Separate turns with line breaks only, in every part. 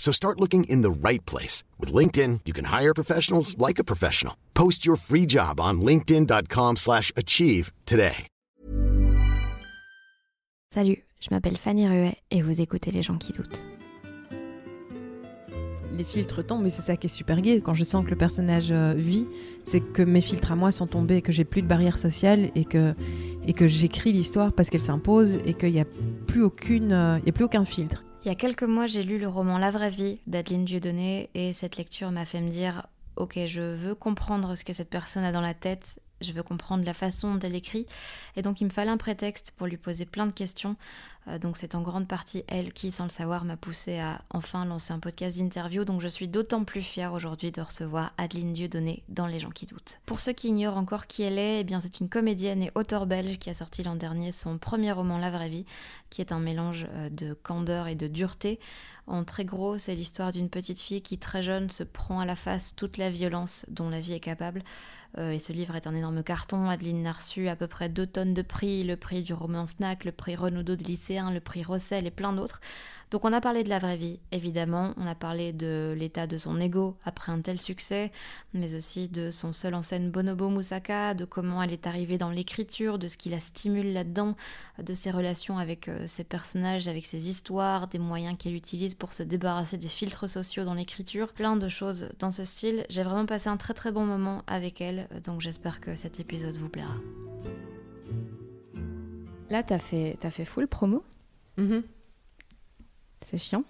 So start looking in the right place. With LinkedIn, you can hire professionals like a professional. Post your free job on linkedin.com slash achieve today.
Salut, je m'appelle Fanny Ruet et vous écoutez Les gens qui doutent.
Les filtres tombent et c'est ça qui est super gai. Quand je sens que le personnage euh, vit, c'est que mes filtres à moi sont tombés, que j'ai plus de barrières sociales et que, et que j'écris l'histoire parce qu'elle s'impose et qu'il n'y a, plus aucune, euh, il y a plus aucun filtre.
Il y a quelques mois, j'ai lu le roman La vraie vie d'Adeline Dieudonné et cette lecture m'a fait me dire Ok, je veux comprendre ce que cette personne a dans la tête je veux comprendre la façon dont elle écrit. Et donc il me fallait un prétexte pour lui poser plein de questions. Euh, donc c'est en grande partie elle qui, sans le savoir, m'a poussé à enfin lancer un podcast d'interview. Donc je suis d'autant plus fière aujourd'hui de recevoir Adeline Dieudonné dans Les gens qui doutent. Pour ceux qui ignorent encore qui elle est, eh bien c'est une comédienne et auteure belge qui a sorti l'an dernier son premier roman La vraie vie, qui est un mélange euh, de candeur et de dureté. En très gros, c'est l'histoire d'une petite fille qui très jeune se prend à la face toute la violence dont la vie est capable. Euh, et ce livre est un énorme carton. Adeline reçu à peu près deux tonnes de prix, le prix du roman FNAC, le prix Renaudot de lycéen, le prix Rossel et plein d'autres. Donc on a parlé de la vraie vie, évidemment, on a parlé de l'état de son ego après un tel succès, mais aussi de son seul en scène Bonobo Moussaka, de comment elle est arrivée dans l'écriture, de ce qui la stimule là-dedans, de ses relations avec euh, ses personnages, avec ses histoires, des moyens qu'elle utilise pour se débarrasser des filtres sociaux dans l'écriture, plein de choses dans ce style. J'ai vraiment passé un très très bon moment avec elle, donc j'espère que cet épisode vous plaira. Là, t'as fait, as fait full promo
mm-hmm.
C'est chiant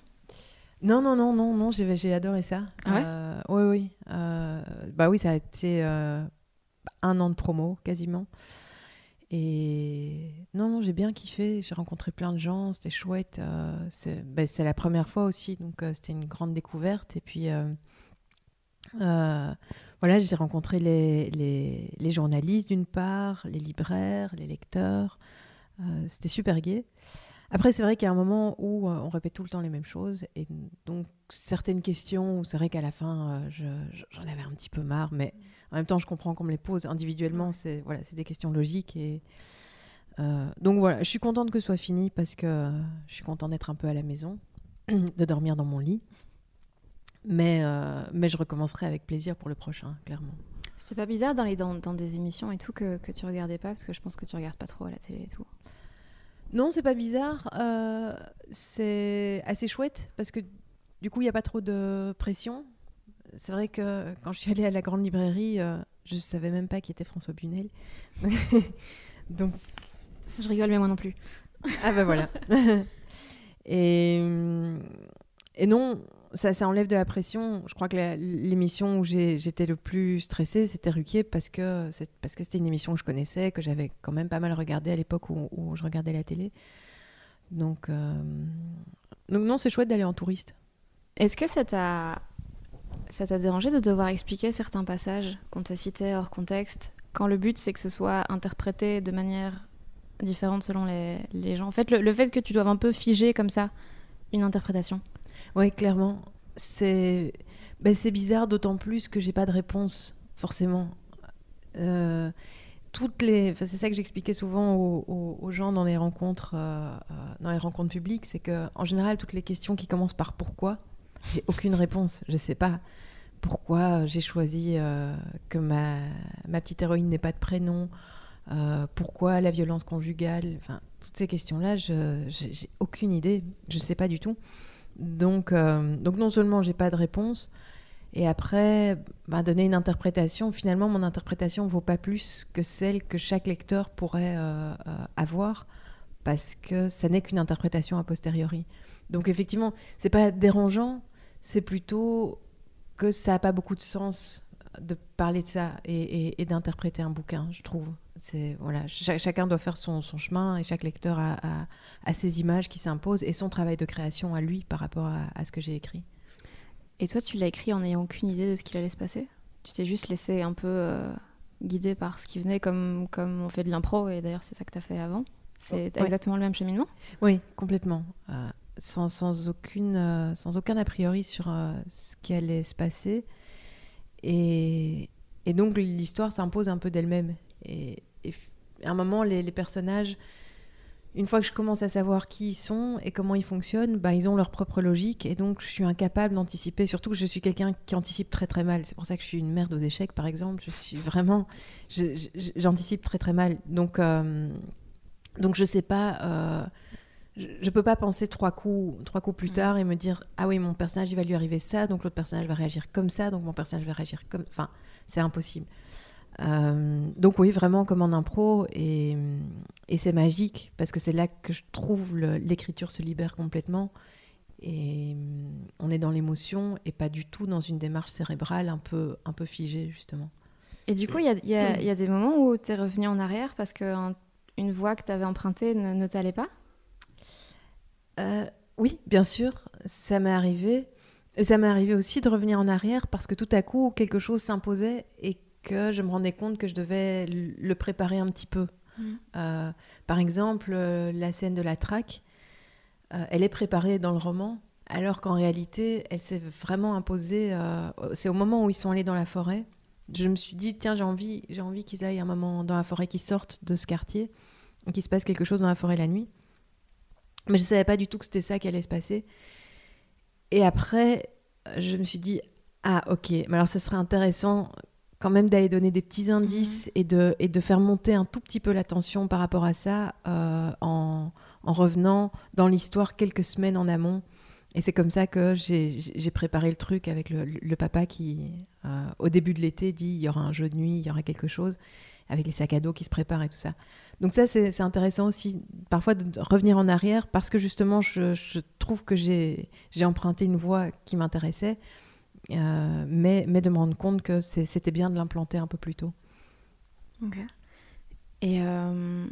Non, non, non, non, non, j'ai adoré ça.
Ah ouais
euh, oui, oui. Euh, bah oui, ça a été euh, un an de promo, quasiment. Et non, non, j'ai bien kiffé. J'ai rencontré plein de gens, c'était chouette. c'est bah, la première fois aussi, donc c'était une grande découverte. Et puis, voilà, j'ai rencontré les, les, les journalistes d'une part, les libraires, les lecteurs. C'était super gai. Après, c'est vrai qu'il y a un moment où euh, on répète tout le temps les mêmes choses. Et donc, certaines questions, c'est vrai qu'à la fin, euh, j'en avais un petit peu marre. Mais en même temps, je comprends qu'on me les pose. Individuellement, c'est voilà, des questions logiques. Et, euh, donc voilà, je suis contente que ce soit fini parce que je suis contente d'être un peu à la maison, de dormir dans mon lit. Mais, mais je recommencerai avec plaisir pour le prochain, clairement.
C'est pas bizarre dans, dans, des émissions et tout que, que tu regardais pas Parce que je pense que tu regardes pas trop à la télé et tout.
Non, c'est pas bizarre. Euh, c'est assez chouette parce que du coup, il n'y a pas trop de pression. C'est vrai que quand je suis allée à la grande librairie, euh, je ne savais même pas qui était François Bunel. Donc,
je rigole, mais moi non plus.
ah ben voilà. et, et non, ça, ça enlève de la pression. Je crois que l'émission où j'étais le plus stressée, c'était Ruquier parce que parce que c'était une émission que je connaissais, que j'avais quand même pas mal regardé à l'époque où, je regardais la télé. Donc, euh, donc non, c'est chouette d'aller en touriste.
Est-ce que ça t'a ça t'a dérangé de devoir expliquer certains passages qu'on te citait hors contexte, quand le but c'est que ce soit interprété de manière différente selon les, les gens? En fait, le, le fait que tu doives un peu figer comme ça une interprétation.
Oui, clairement. C'est ben, bizarre, d'autant plus que j'ai pas de réponse, forcément. Euh, toutes les, c'est ça que j'expliquais souvent aux, gens dans les rencontres, euh, euh, dans les rencontres publiques, c'est que en général toutes les questions qui commencent par pourquoi, j'ai aucune réponse. Je sais pas pourquoi j'ai choisi que ma, ma petite héroïne n'ait pas de prénom, pourquoi la violence conjugale, enfin toutes ces questions-là, je j'ai aucune idée, je sais pas du tout. Donc, euh, donc non seulement j'ai pas de réponse, Et après, bah, donner une interprétation. Finalement, mon interprétation ne vaut pas plus que celle que chaque lecteur pourrait euh, euh, avoir, parce que ça n'est qu'une interprétation a posteriori. Donc effectivement, c'est pas dérangeant, c'est plutôt que ça n'a pas beaucoup de sens de parler de ça et, d'interpréter un bouquin, je trouve. C'est voilà, chacun doit faire son, chemin et chaque lecteur a, ses images qui s'imposent et son travail de création à lui par rapport à, ce que j'ai écrit.
Et toi, tu l'as écrit en n'ayant aucune idée de ce qu'il allait se passer? Tu t'es juste laissé un peu euh, guider par ce qui venait, comme, comme on fait de l'impro, et d'ailleurs c'est ça que tu as fait avant? C'est oh, exactement le même cheminement?
Oui, complètement. Euh, sans, sans, aucune, euh, sans aucun a priori sur ce qui allait se passer. Et, donc l'histoire s'impose un peu d'elle-même. Et, à un moment, les, personnages, une fois que je commence à savoir qui ils sont et comment ils fonctionnent, bah, ils ont leur propre logique. Et donc je suis incapable d'anticiper. Surtout que je suis quelqu'un qui anticipe très très mal. C'est pour ça que je suis une merde aux échecs, par exemple. Je suis vraiment. J'anticipe très très mal. Donc, euh, donc je sais pas. Euh, je ne peux pas penser trois coups, trois coups plus mm. tard et me dire ah oui mon personnage il va lui arriver ça donc l'autre personnage va réagir comme ça donc mon personnage va réagir comme enfin c'est impossible. Euh, donc oui vraiment comme en impro et, et c'est magique parce que c'est là que je trouve l'écriture se libère complètement et on est dans l'émotion et pas du tout dans une démarche cérébrale un peu un peu figée justement.
Et du coup il y, y, y a, des moments où tu es revenu en arrière parce que une voix que tu avais empruntée ne, ne t'allait pas?
Euh, oui, bien sûr, ça m'est arrivé. Et ça m'est arrivé aussi de revenir en arrière parce que tout à coup, quelque chose s'imposait et que je me rendais compte que je devais le préparer un petit peu. Mmh. Euh, par exemple, euh, la scène de la traque, elle est préparée dans le roman, alors qu'en réalité, elle s'est vraiment imposée. c'est au moment où ils sont allés dans la forêt. Je me suis dit, tiens, j'ai envie, j'ai envie qu'ils aillent un moment dans la forêt, qu'ils sortent de ce quartier, qu'il se passe quelque chose dans la forêt la nuit. Mais je ne savais pas du tout que c'était ça qui allait se passer. Et après, je me suis dit, ah ok, mais alors ce serait intéressant quand même d'aller donner des petits indices mhm. et, de, et de faire monter un tout petit peu l'attention par rapport à ça euh, en, en, revenant dans l'histoire quelques semaines en amont. Et c'est comme ça que j'ai préparé le truc avec le, le papa qui, euh, au début de l'été, dit il y aura un jeu de nuit, il y aura quelque chose, avec les sacs à dos qui se préparent et tout ça. Donc ça, c'est intéressant aussi, parfois, de revenir en arrière, parce que justement, je, trouve que j'ai emprunté une voie qui m'intéressait, euh, mais, de me rendre compte que c'était bien de l'implanter un peu plus tôt.
Ok. Et euh,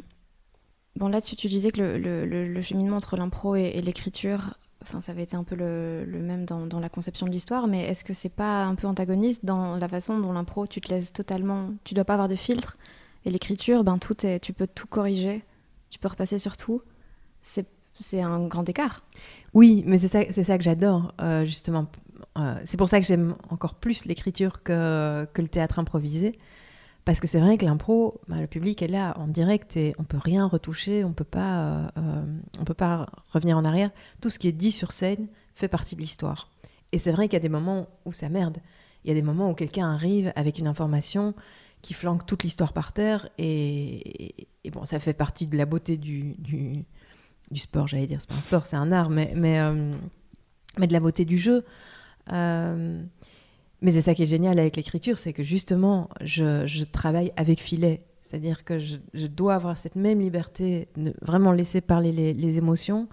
bon, là, tu, tu, disais que le, cheminement entre l'impro et, l'écriture, enfin, ça avait été un peu le, même dans, la conception de l'histoire, mais est-ce que c'est pas un peu antagoniste dans la façon dont l'impro, tu te laisses totalement, tu dois pas avoir de filtre et l'écriture, ben, tout est, tu peux tout corriger, tu peux repasser sur tout. C'est, un grand écart.
Oui, mais c'est ça, ça que j'adore, euh, justement. Euh, c'est pour ça que j'aime encore plus l'écriture que, que le théâtre improvisé. Parce que c'est vrai que l'impro, ben, le public est là en direct et on peut rien retoucher, on peut pas, euh, on peut pas revenir en arrière. Tout ce qui est dit sur scène fait partie de l'histoire. Et c'est vrai qu'il y a des moments où ça merde. Il y a des moments où quelqu'un arrive avec une information qui flanque toute l'histoire par terre. Et, bon, ça fait partie de la beauté du, du, sport, j'allais dire. C'est pas un sport, c'est un art, mais, mais, euh, mais de la beauté du jeu. Euh, mais c'est ça qui est génial avec l'écriture, c'est que justement, je, travaille avec filet. C'est-à-dire que je, dois avoir cette même liberté, vraiment laisser parler les, émotions.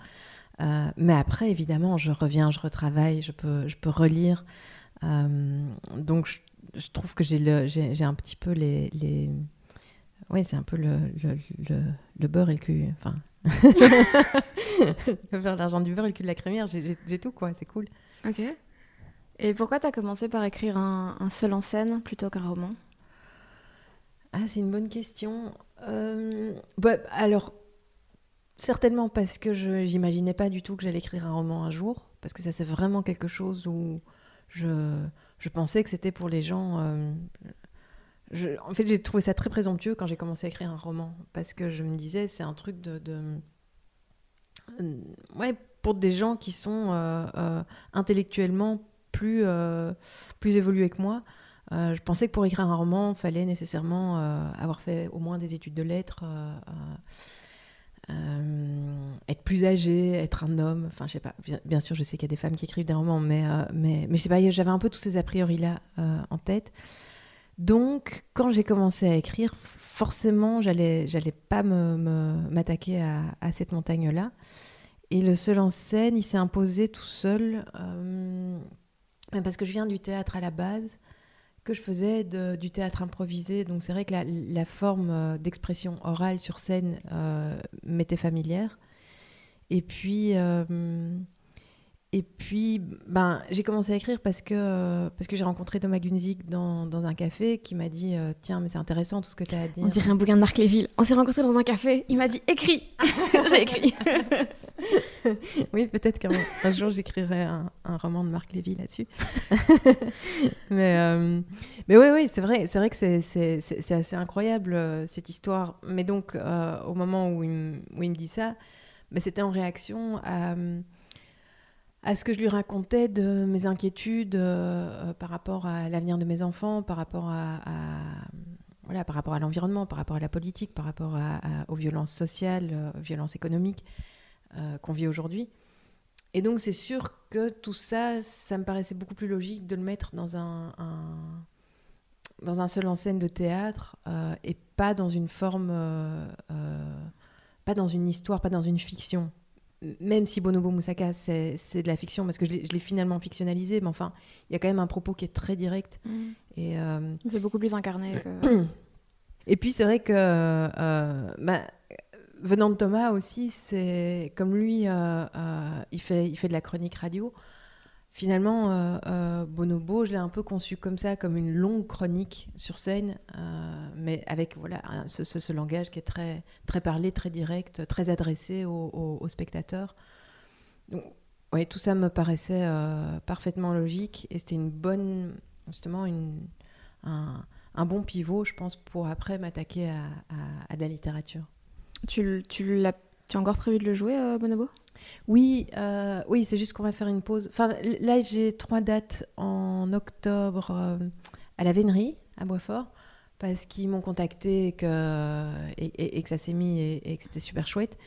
Euh, mais après, évidemment, je reviens, je retravaille, je peux, je peux relire. donc, je, trouve que j'ai, un petit peu les. les... Oui, c'est un peu le, le, beurre et le cul. Enfin. le beurre, l'argent du beurre et le cul de la crémière. J'ai, j'ai tout, quoi. C'est cool.
Ok. Et pourquoi tu as commencé par écrire un, seul en scène plutôt qu'un roman?
Ah, c'est une bonne question. Euh, bah, alors, certainement parce que je n'imaginais pas du tout que j'allais écrire un roman un jour. Parce que ça, c'est vraiment quelque chose où je je pensais que c'était pour les gens. Euh, en fait, j'ai trouvé ça très présomptueux quand j'ai commencé à écrire un roman, parce que je me disais, c'est un truc de, ouais, pour des gens qui sont euh, intellectuellement plus, plus évolués que moi. je pensais que pour écrire un roman, il fallait nécessairement avoir fait au moins des études de lettres. être plus âgé, être un homme. Enfin, je sais pas. Bien, sûr, je sais qu'il y a des femmes qui écrivent des romans, mais, mais, mais je sais pas, j'avais un peu tous ces a priori-là en tête. Donc, quand j'ai commencé à écrire, forcément, j'allais, j'allais pas m'attaquer à, cette montagne-là. Et le seul en scène, il s'est imposé tout seul, euh, parce que je viens du théâtre à la base, que je faisais du théâtre improvisé. Donc c'est vrai que la, forme euh, d'expression orale sur scène euh, m'était familière. Et puis, et puis, ben, j'ai commencé à écrire parce que, parce que j'ai rencontré Thomas Gunzig dans, dans, un café qui m'a dit euh, Tiens, mais c'est intéressant tout ce que tu as à dire.
On dirait un bouquin de Marc Léville. On s'est rencontrés dans un café, il m'a dit Écris J'ai écrit.
oui, peut-être qu'un jour j'écrirai un, un, roman de Marc Lévy là-dessus. mais, euh, mais oui, oui, c'est vrai, c'est vrai que c'est assez incroyable euh, cette histoire. Mais donc, au moment où il, où il, me dit ça, mais c'était en réaction à à ce que je lui racontais de mes inquiétudes euh, par rapport à l'avenir de mes enfants, par rapport à, voilà, par rapport à l'environnement, par rapport à la politique, par rapport aux violences sociales, aux euh, violences économiques euh, qu'on vit aujourd'hui. Et donc c'est sûr que tout ça, ça me paraissait beaucoup plus logique de le mettre dans un, dans un seul en scène de théâtre et pas dans une forme, pas dans une histoire, pas dans une fiction même si Bonobo Moussaka, c'est de la fiction, parce que je l'ai finalement fictionnalisé, mais enfin, il y a quand même un propos qui est très direct.
Mm. Et euh, C'est beaucoup plus incarné.
Et puis, c'est vrai que, euh, bah, venant de Thomas aussi, c'est comme lui, euh, il, fait, il fait de la chronique radio. Finalement, euh, euh, Bonobo, je l'ai un peu conçu comme ça, comme une longue chronique sur scène, euh, mais avec voilà ce, langage qui est très, très parlé, très direct, très adressé aux, spectateurs. Donc, ouais, tout ça me paraissait parfaitement logique et c'était une bonne, justement, une, un, bon pivot, je pense, pour après m'attaquer à, de la littérature.
Tu, tu, l'as, tu as encore prévu de le jouer, Bonobo?
Oui, euh, oui, c'est juste qu'on va faire une pause. Enfin, là, j'ai trois dates en octobre euh, à la Vénerie, à Boisfort, parce qu'ils m'ont contacté et que, ça s'est mis et, que c'était super chouette.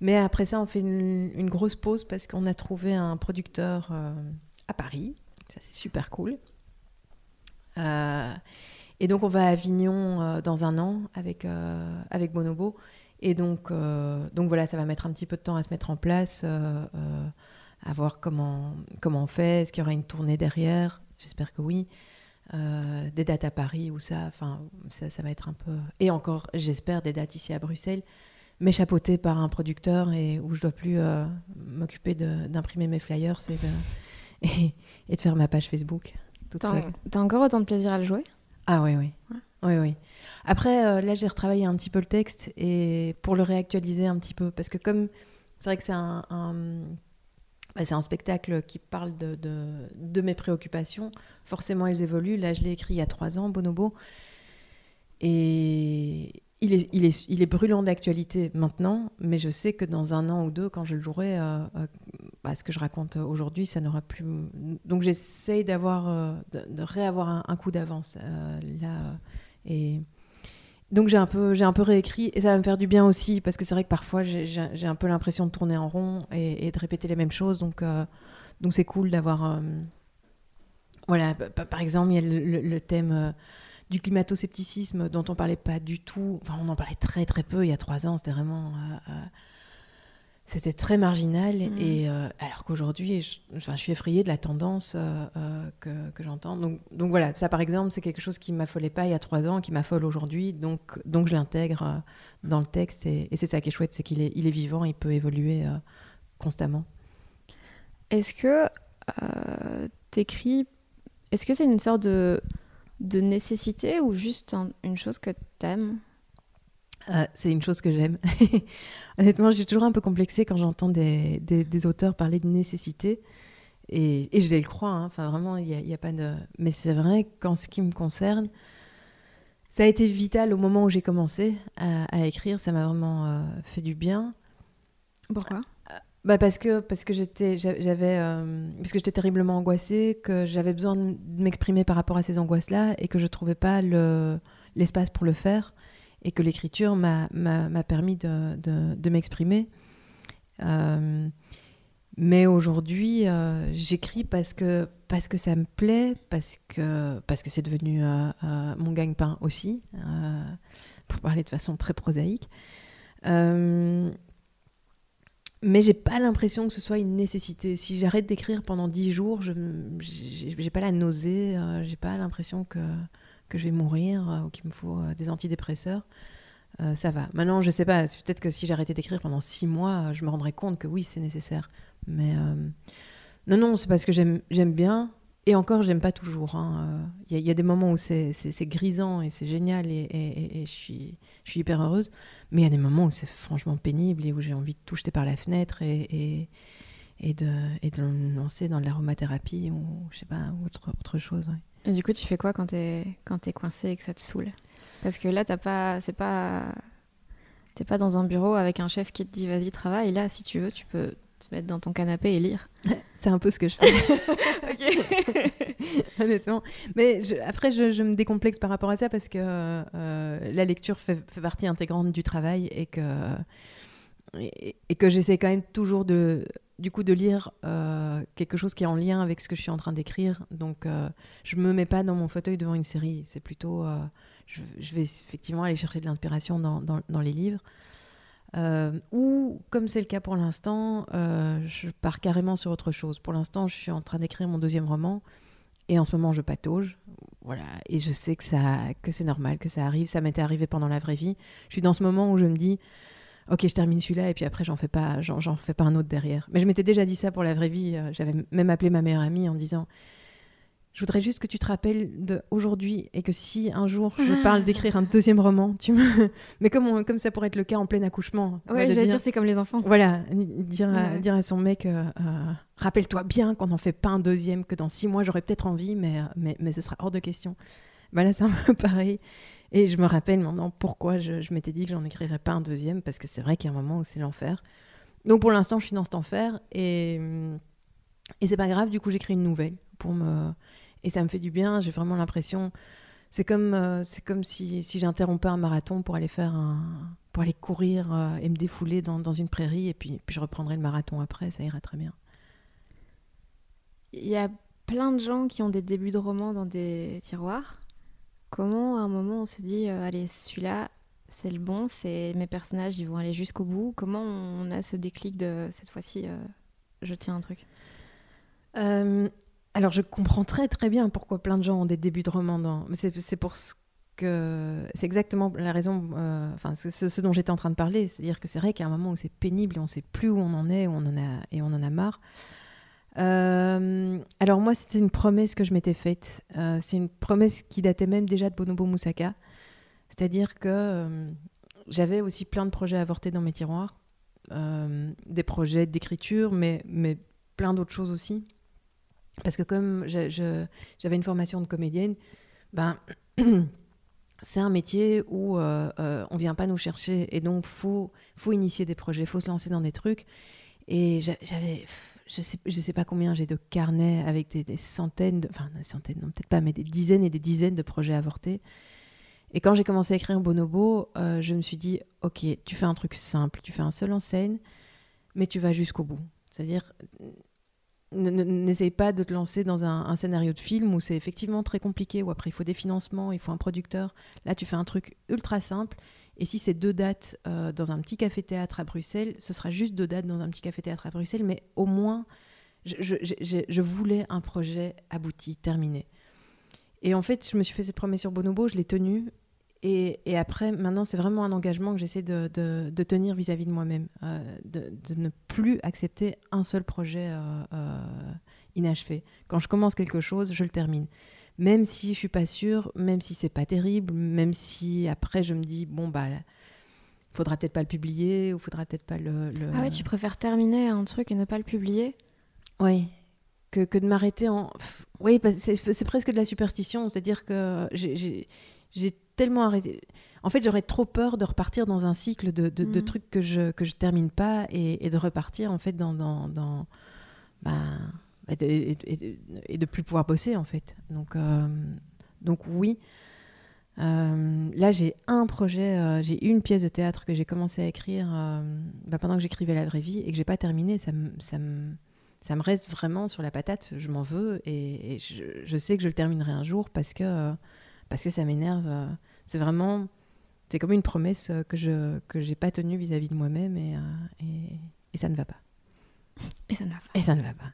Mais après ça, on fait une, grosse pause parce qu'on a trouvé un producteur euh, à Paris. Ça, c'est super cool. et donc, on va à Avignon dans un an avec, avec Bonobo. Et donc, euh, donc voilà, ça va mettre un petit peu de temps à se mettre en place, euh, euh, à voir comment, comment on fait. Est-ce qu'il y aura une tournée derrière? J'espère que oui. des dates à Paris ou ça, enfin, ça, ça va être un peu. Et encore, j'espère, des dates ici à Bruxelles, mais chapeautées par un producteur et où je dois plus m'occuper d'imprimer mes flyers et de, et, de faire ma page Facebook toute seule.
T'as encore autant de plaisir à le jouer?
Ah oui, oui. Oui, oui. Après, euh, là, j'ai retravaillé un petit peu le texte et pour le réactualiser un petit peu, parce que comme c'est vrai que c'est un, bah, un spectacle qui parle de, de, mes préoccupations, forcément elles évoluent. Là, je l'ai écrit il y a trois ans, Bonobo, et il est, il est, il est brûlant d'actualité maintenant, mais je sais que dans un an ou deux, quand je le jouerai, euh, euh, bah, ce que je raconte aujourd'hui, ça n'aura plus. Donc j'essaye d'avoir, de, réavoir un coup d'avance là et donc j'ai un peu réécrit et ça va me faire du bien aussi parce que c'est vrai que parfois j'ai un peu l'impression de tourner en rond et, de répéter les mêmes choses. Donc euh, c'est cool d'avoir euh, voilà par exemple il y a le, thème euh, du climato-scepticisme dont on parlait pas du tout. Enfin on en parlait très très peu il y a trois ans c'était vraiment c'était très marginal. Mm. Et euh, alors qu'aujourd'hui, je, enfin, je suis effrayée de la tendance euh, euh, que, que j'entends. Donc, donc voilà, ça par exemple, c'est quelque chose qui ne m'affolait pas il y a trois ans, qui m'affole aujourd'hui. Donc, donc je l'intègre dans le texte. Et, c'est ça qui est chouette, c'est qu'il est, il est vivant, il peut évoluer constamment.
Est-ce que t'écris Est-ce que c'est une sorte de, de nécessité ou juste une chose que t'aimes?
Ah, c'est une chose que j'aime. Honnêtement, je suis toujours un peu complexée quand j'entends des, des, auteurs parler de nécessité. Et, et je les crois, hein. enfin vraiment, il n'y a, a, pas de... Mais c'est vrai qu'en ce qui me concerne, ça a été vital au moment où j'ai commencé à, écrire, ça m'a vraiment euh, fait du bien.
Pourquoi?
Bah parce que parce que j'étais j'avais euh, parce que j'étais terriblement angoissée que j'avais besoin de m'exprimer par rapport à ces angoisses là et que je trouvais pas le l'espace pour le faire et que l'écriture m'a permis de, de, m'exprimer. Euh, mais aujourd'hui, euh, j'écris parce que, parce que ça me plaît, parce que parce que c'est devenu euh, mon gagne-pain aussi, pour parler de façon très prosaïque. mais j'ai pas l'impression que ce soit une nécessité. Si j'arrête d'écrire pendant dix jours, je j'ai pas la nausée, j'ai pas l'impression que que je vais mourir euh, ou qu'il me faut euh, des antidépresseurs. Euh, ça va. Maintenant, je sais pas, peut-être que si j'arrêtais d'écrire pendant six mois, je me rendrais compte que oui, c'est nécessaire. Mais non, non, c'est parce que j'aime bien. Et encore, j'aime pas toujours. Hein. Il y, a des moments où c'est grisant et c'est génial et, je, suis, hyper heureuse. Mais il y a des moments où c'est franchement pénible et où j'ai envie de tout jeter par la fenêtre et, de, et lancer dans l'aromathérapie ou je sais pas, autre, autre chose.
Et du coup, tu fais quoi quand t'es quand es coincé et que ça te saoule? Parce que là, t'as pas, c'est pas, t'es pas dans un bureau avec un chef qui te dit vas-y travaille. Là, si tu veux, tu peux te mettre dans ton canapé et lire.
c'est un peu ce que je fais. Honnêtement. Mais après, je, me décomplexe par rapport à ça parce que euh, la lecture fait, fait, partie intégrante du travail et que et, que j'essaie quand même toujours de, du coup, de lire euh, quelque chose qui est en lien avec ce que je suis en train d'écrire. Donc, euh, je me mets pas dans mon fauteuil devant une série. C'est plutôt, euh, je, vais effectivement aller chercher de l'inspiration dans, les livres. ou, comme c'est le cas pour l'instant, je pars carrément sur autre chose. Pour l'instant, je suis en train d'écrire mon deuxième roman. Et en ce moment, je patauge. Voilà. Et je sais que, ça, que c'est normal, que ça arrive. Ça m'était arrivé pendant la vraie vie. Je suis dans ce moment où je me dis, ok, je termine celui-là et puis après, j'en fais pas, j'en, fais pas un autre derrière. Mais je m'étais déjà dit ça pour la vraie vie. Euh, j'avais même appelé ma meilleure amie en disant, je voudrais juste que tu te rappelles de aujourd'hui et que si un jour je parle d'écrire un deuxième roman, tu me... mais comme, comme ça pourrait être le cas en plein accouchement.
Ouais, j'allais dire, c'est comme les enfants.
Voilà, dire, à, dire à son mec, euh, euh, rappelle-toi bien qu'on n'en fait pas un deuxième, que dans six mois j'aurais peut-être envie, mais, mais, mais ce sera hors de question. Bah là, c'est un peu pareil. Et je me rappelle maintenant pourquoi je, m'étais dit que j'en écrirais pas un deuxième, parce que c'est vrai qu'il y a un moment où c'est l'enfer. Donc pour l'instant, je suis dans cet enfer et, et c'est pas grave, du coup, j'écris une nouvelle pour me. Et ça me fait du bien, j'ai vraiment l'impression. C'est comme, euh, comme si, si j'interrompais un marathon pour aller faire un, pour aller courir euh, et me défouler dans, dans, une prairie, et puis, puis je reprendrai le marathon après, ça ira très bien.
Il y a plein de gens qui ont des débuts de romans dans des tiroirs. Comment à un moment on se dit euh, allez celui-là c'est le bon, c'est mes personnages ils vont aller jusqu'au bout. Comment on a ce déclic de cette fois-ci euh, je tiens un truc
euh, Alors je comprends très très bien pourquoi plein de gens ont des débuts de romans dans. C'est pour ce que c'est exactement la raison, enfin ce, ce, dont j'étais en train de parler, c'est-à-dire que c'est vrai qu'il y a un moment où c'est pénible et on ne sait plus où on en est, où on en a et on en a marre. Euh, alors moi, c'était une promesse que je m'étais faite. Euh, c'est une promesse qui datait même déjà de Bonobo Moussaka. C'est-à-dire que euh, j'avais aussi plein de projets avortés dans mes tiroirs. des projets d'écriture, mais, mais plein d'autres choses aussi. Parce que comme j'avais une formation de comédienne, ben, c'est un métier où on ne vient pas nous chercher. Et donc, il faut, faut initier des projets, il faut se lancer dans des trucs. Et j'avais je sais, sais pas combien j'ai de carnets avec des, centaines, de, enfin des centaines, non peut-être pas, mais des dizaines et des dizaines de projets avortés. Et quand j'ai commencé à écrire Bonobo, euh, je me suis dit, ok, tu fais un truc simple, tu fais un seul en scène, mais tu vas jusqu'au bout. C'est-à-dire, n'essaye pas de te lancer dans un, un scénario de film où c'est effectivement très compliqué, où après il faut des financements, il faut un producteur. Là, tu fais un truc ultra simple et si c'est deux dates euh, dans un petit café-théâtre à Bruxelles, ce sera juste deux dates dans un petit café-théâtre à Bruxelles, mais au moins, je, voulais un projet abouti, terminé. Et en fait, je me suis fait cette promesse sur Bonobo, je l'ai tenue. Et, après, maintenant, c'est vraiment un engagement que j'essaie de, tenir vis-à-vis de moi-même, euh, de, ne plus accepter un seul projet euh, inachevé. Quand je commence quelque chose, je le termine même si je suis pas sûre, même si c'est pas terrible, même si après je me dis bon bah faudra peut-être pas le publier ou faudra peut-être pas le,
Ah ouais, tu préfères terminer un truc et ne pas le publier?
Oui. Que, que de m'arrêter en. Oui, c'est presque de la superstition, c'est-à-dire que j'ai tellement arrêté. En fait, j'aurais trop peur de repartir dans un cycle de, de, de, mm. trucs que je que je termine pas et, et, de repartir en fait dans dans, dans ben, et de, et, de, plus pouvoir bosser en fait. Donc, euh, donc oui. là, j'ai un projet, j'ai une pièce de théâtre que j'ai commencé à écrire bah, pendant que j'écrivais La vraie vie et que j'ai pas terminé. Ça me, ça, ça me reste vraiment sur la patate. Je m'en veux et, je, je, sais que je le terminerai un jour parce que, parce que ça m'énerve. C'est vraiment, c'est comme une promesse que je que j'ai pas tenue vis-à-vis de moi-même et, et, et ça ne va pas.
Et ça ne va pas.
Et ça ne va pas.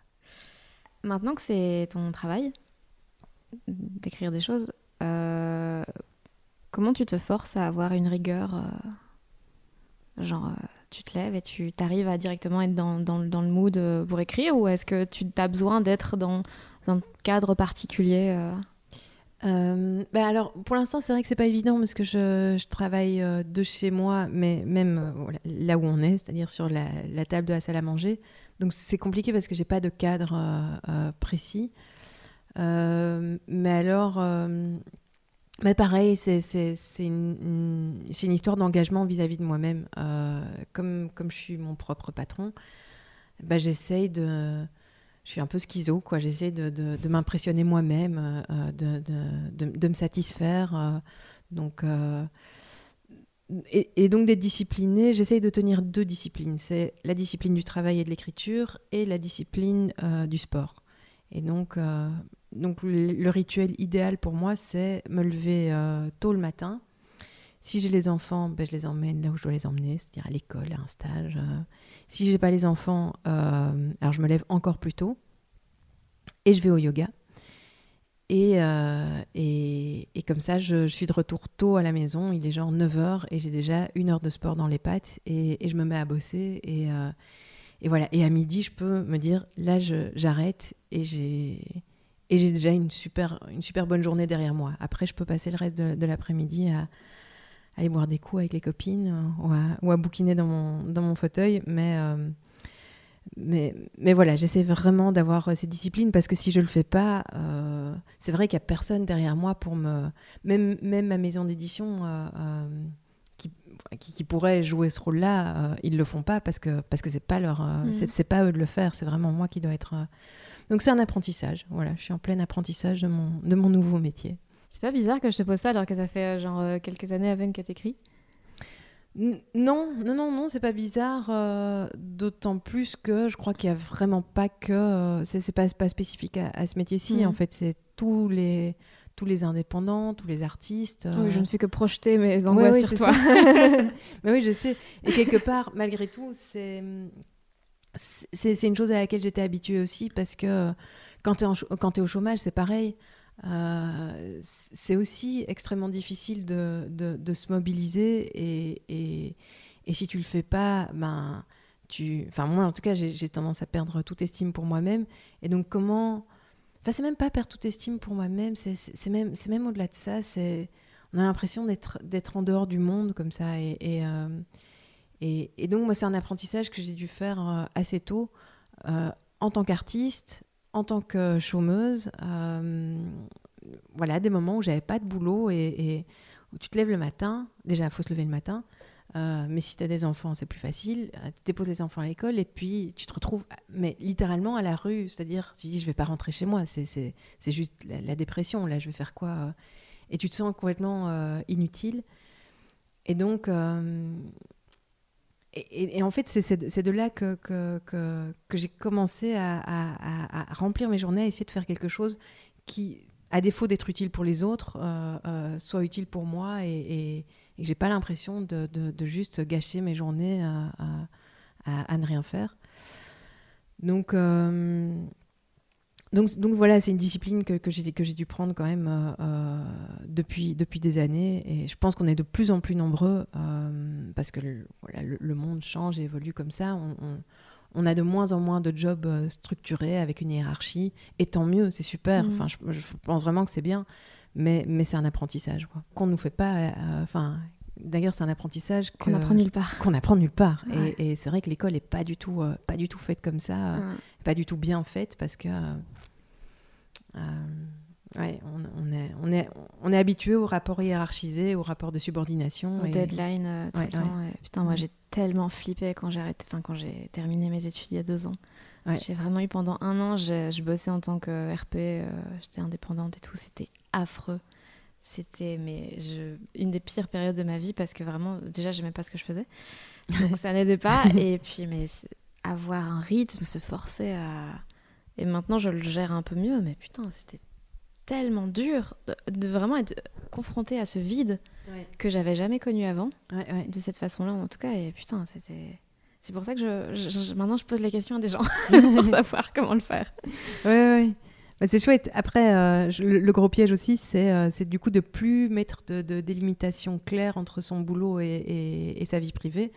Maintenant que c'est ton travail d'écrire des choses, euh, comment tu te forces à avoir une rigueur euh, Genre, euh, tu te lèves et tu t'arrives à directement être dans, le mood pour écrire ou est-ce que tu as besoin d'être dans un cadre particulier
bah alors, pour l'instant, c'est vrai que c'est pas évident parce que je, travaille de chez moi, mais même là où on est, c'est-à-dire sur la, table de la salle à manger. Donc c'est compliqué parce que j'ai pas de cadre euh, euh, précis. Euh, mais alors, mais pareil, c'est une, une, histoire d'engagement vis-à-vis de moi-même. comme, comme je suis mon propre patron, bah, j'essaye de... Je suis un peu schizo, quoi. J'essaie de, de, m'impressionner moi-même, de, de, me satisfaire. donc et, donc d'être discipliné, j'essaye de tenir deux disciplines. C'est la discipline du travail et de l'écriture et la discipline euh, du sport. Et donc, euh, donc le, rituel idéal pour moi, c'est me lever euh, tôt le matin. Si j'ai les enfants, ben, je les emmène là où je dois les emmener, c'est-à-dire à, l'école, à un stage. si j'ai pas les enfants, alors je me lève encore plus tôt et je vais au yoga. Euh, et, et, comme ça, je, suis de retour tôt à la maison. Il est genre 9h et j'ai déjà une heure de sport dans les pattes et, je me mets à bosser. Et, euh, et, voilà. Et à midi, je peux me dire là, j'arrête et j'ai. Et j'ai déjà une super, une super bonne journée derrière moi. Après, je peux passer le reste de, l'après-midi à, aller boire des coups avec les copines euh, ou, à, ou à bouquiner dans mon, dans mon fauteuil. Mais, mais, mais voilà, j'essaie vraiment d'avoir euh, ces disciplines parce que si je le fais pas, euh, c'est vrai qu'il n'y a personne derrière moi pour me. Même, même ma maison d'édition euh, qui, qui, pourrait jouer ce rôle-là, ils le font pas parce que parce que c'est pas leur, mm. c'est pas eux de le faire, c'est vraiment moi qui dois être. Donc c'est un apprentissage. Voilà, je suis en plein apprentissage de mon de mon nouveau métier.
C'est pas bizarre que je te pose ça alors que ça fait genre quelques années à peine que tu écris
non, non, non, non, c'est pas bizarre. Euh, d'autant plus que je crois qu'il y a vraiment pas que. Euh, c'est pas, pas spécifique à, ce métier-ci. Mhm. En fait, c'est tous les, tous les indépendants, tous les artistes.
Oui, je euh. ne fais que projeter mes angoisses sur toi.
Mais oui, je sais. Et quelque part, malgré tout, c'est. C'est une chose à laquelle j'étais habituée aussi parce que quand tu es, es, au chômage, c'est pareil. Euh, c'est aussi extrêmement difficile de, se mobiliser et, si tu le fais pas, ben, tu... enfin moi en tout cas j'ai tendance à perdre toute estime pour moi-même. Et donc comment, enfin c'est même pas perdre toute estime pour moi-même, c'est même, au-delà de ça, on a l'impression d'être en dehors du monde comme ça euh, et donc moi c'est un apprentissage que j'ai dû faire euh, assez tôt en tant qu'artiste en tant que chômeuse, euh, voilà, des moments où j'avais pas de boulot et, où tu te lèves le matin. Déjà, il faut se lever le matin. Euh, mais si tu as des enfants, c'est plus facile. Euh, tu déposes les enfants à l'école et puis tu te retrouves, mais littéralement à la rue. C'est-à-dire, tu dis, je vais pas rentrer chez moi. C'est juste la, dépression. Là, je vais faire quoi Et tu te sens complètement inutile. Et donc, et, en fait, c'est de, là que, que, que, j'ai commencé à, remplir mes journées, à essayer de faire quelque chose qui, à défaut d'être utile pour les autres, euh, euh, soit utile pour moi et, et j'ai pas l'impression de, juste gâcher mes journées à, à ne rien faire. Donc, euh, donc, donc, voilà, c'est une discipline que, que j'ai dû prendre quand même euh, euh, depuis, depuis des années. Et je pense qu'on est de plus en plus nombreux euh, parce que le, voilà, le, monde change et évolue comme ça. On, on, a de moins en moins de jobs structurés avec une hiérarchie. Et tant mieux, c'est super. Mmh. Enfin, je, pense vraiment que c'est bien. Mais, mais c'est un apprentissage qu'on ne nous fait pas. Enfin, D'ailleurs, c'est un apprentissage
qu'on apprend nulle part.
Qu'on apprend nulle part. Et, c'est vrai que l'école n'est pas du tout, pas du tout faite comme ça, pas du tout bien faite parce que euh, ouais, on, est, on, est, on est habitué au rapport hiérarchisé, au rapport de subordination.
Au deadline euh, tout le temps. Putain, moi j'ai tellement flippé quand j'ai enfin, quand j'ai terminé mes études il y a deux ans. J'ai vraiment eu pendant un an, je bossais en tant que RP, euh, j'étais indépendante et tout, c'était affreux. c'était mais je, une des pires périodes de ma vie parce que vraiment, déjà, j'aimais pas ce que je faisais. Donc ça n'aidait pas. et puis, mais avoir un rythme, se forcer à. Et maintenant, je le gère un peu mieux, mais putain, c'était tellement dur de, vraiment être confronté à ce vide que j'avais jamais connu avant, de cette façon-là en tout cas. Et putain, c'était. C'est pour ça que je, maintenant je pose la question à des gens pour savoir comment le faire.
Oui, oui. Bah, c'est chouette. Après, euh, le, gros piège aussi, c'est euh, du coup de plus mettre de, délimitation claire entre son boulot et, et, sa vie privée.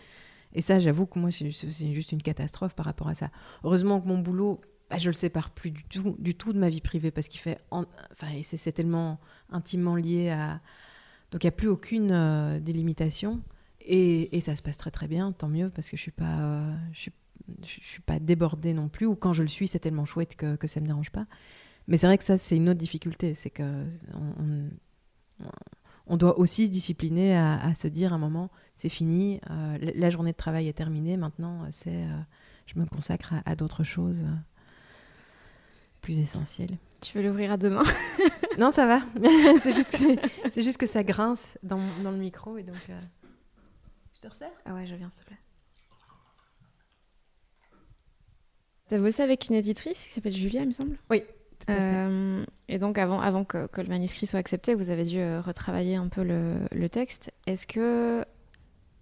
Et ça, j'avoue que moi, c'est juste une catastrophe par rapport à ça. Heureusement que mon boulot, bah, je le sépare plus du tout, du tout de ma vie privée parce qu'il fait, enfin, c'est tellement intimement lié à. Donc il n'y a plus aucune euh, délimitation et, ça se passe très très bien, tant mieux parce que je suis pas, euh, je, suis, pas débordée non plus ou quand je le suis, c'est tellement chouette que, que ça me dérange pas. Mais c'est vrai que ça, c'est une autre difficulté, c'est que on, doit aussi se discipliner à, se dire à un moment, c'est fini, euh, la journée de travail est terminée, maintenant c'est, je me consacre à d'autres choses plus essentiel.
Tu veux l'ouvrir à demain?
Non, ça va. c'est juste, que, c'est juste que ça grince dans, dans le micro et donc. Euh,
je te resserre? Ah ouais, je viens, s'il te plaît. Tu as bossé avec une éditrice qui s'appelle Julia, il me semble?
Oui.
Euh, et donc, avant, avant que, que, le manuscrit soit accepté, vous avez dû euh, retravailler un peu le, le texte. Est-ce que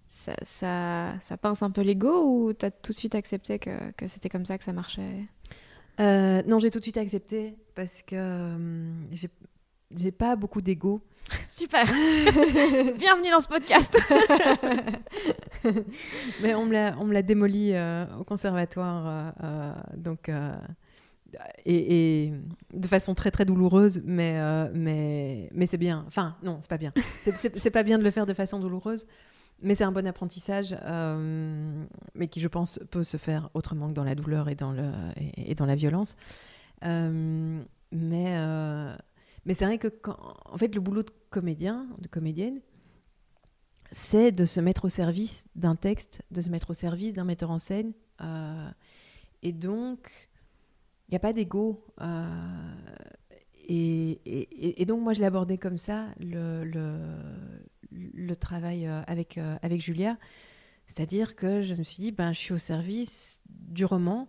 ça, ça, ça pince un peu l'ego ou tu as tout de suite accepté que, que c'était comme ça que ça marchait?
Euh, non, j'ai tout de suite accepté parce que euh, j'ai pas beaucoup d'ego.
Super Bienvenue dans ce podcast
Mais on me l'a démoli euh, au conservatoire, donc, et, et, de façon très très douloureuse, mais, mais, mais c'est bien. Enfin, non, c'est pas bien. C'est pas bien de le faire de façon douloureuse. Mais c'est un bon apprentissage, euh, mais qui, je pense, peut se faire autrement que dans la douleur et dans, la violence. Euh, mais euh, mais c'est vrai que, en fait, le boulot de comédien, de comédienne, c'est de se mettre au service d'un texte, de se mettre au service d'un metteur en scène. et donc, il n'y a pas d'ego. Et, donc, moi, je abordé comme ça, le travail euh, avec, euh, avec Julia. C'est-à-dire que je me suis dit, ben, je suis au service du roman.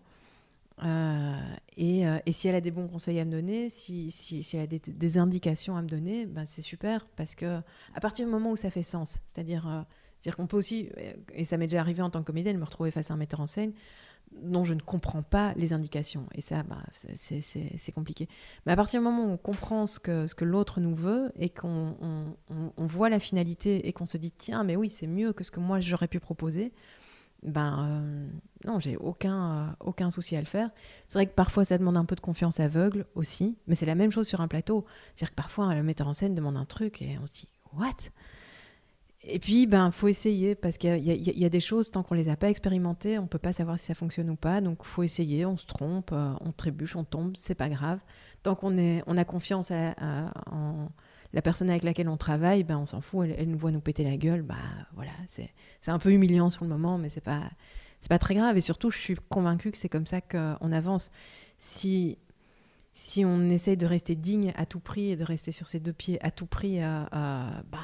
Euh, et, et, si elle a des bons conseils à me donner, si, si, si elle a des, indications à me donner, ben c'est super parce que à partir du moment où ça fait sens, c'est-à-dire dire qu'on peut aussi, et ça m'est déjà arrivé en tant que comédienne, me retrouver face à un metteur en scène dont je ne comprends pas les indications. Et ça, bah, c'est compliqué. Mais à partir du moment où on comprend ce que, l'autre nous veut et qu'on on, voit la finalité et qu'on se dit, tiens, mais oui, c'est mieux que ce que moi j'aurais pu proposer, ben euh, non, j'ai aucun, euh, aucun souci à le faire. C'est vrai que parfois ça demande un peu de confiance aveugle aussi, mais c'est la même chose sur un plateau. C'est-à-dire que parfois le metteur en scène demande un truc et on se dit, what? Et puis, ben, faut essayer parce qu'il y, a des choses tant qu'on les a pas expérimentées, on peut pas savoir si ça fonctionne ou pas. Donc, faut essayer. On se trompe, euh, on trébuche, on tombe, c'est pas grave. Tant qu'on on a confiance en la personne avec laquelle on travaille, ben, on s'en fout. Elle, nous voit nous péter la gueule, bah voilà. C'est, un peu humiliant sur le moment, mais c'est pas, pas très grave. Et surtout, je suis convaincue que c'est comme ça qu'on avance. Si si on essaye de rester digne à tout prix et de rester sur ses deux pieds à tout prix, euh, euh, ben,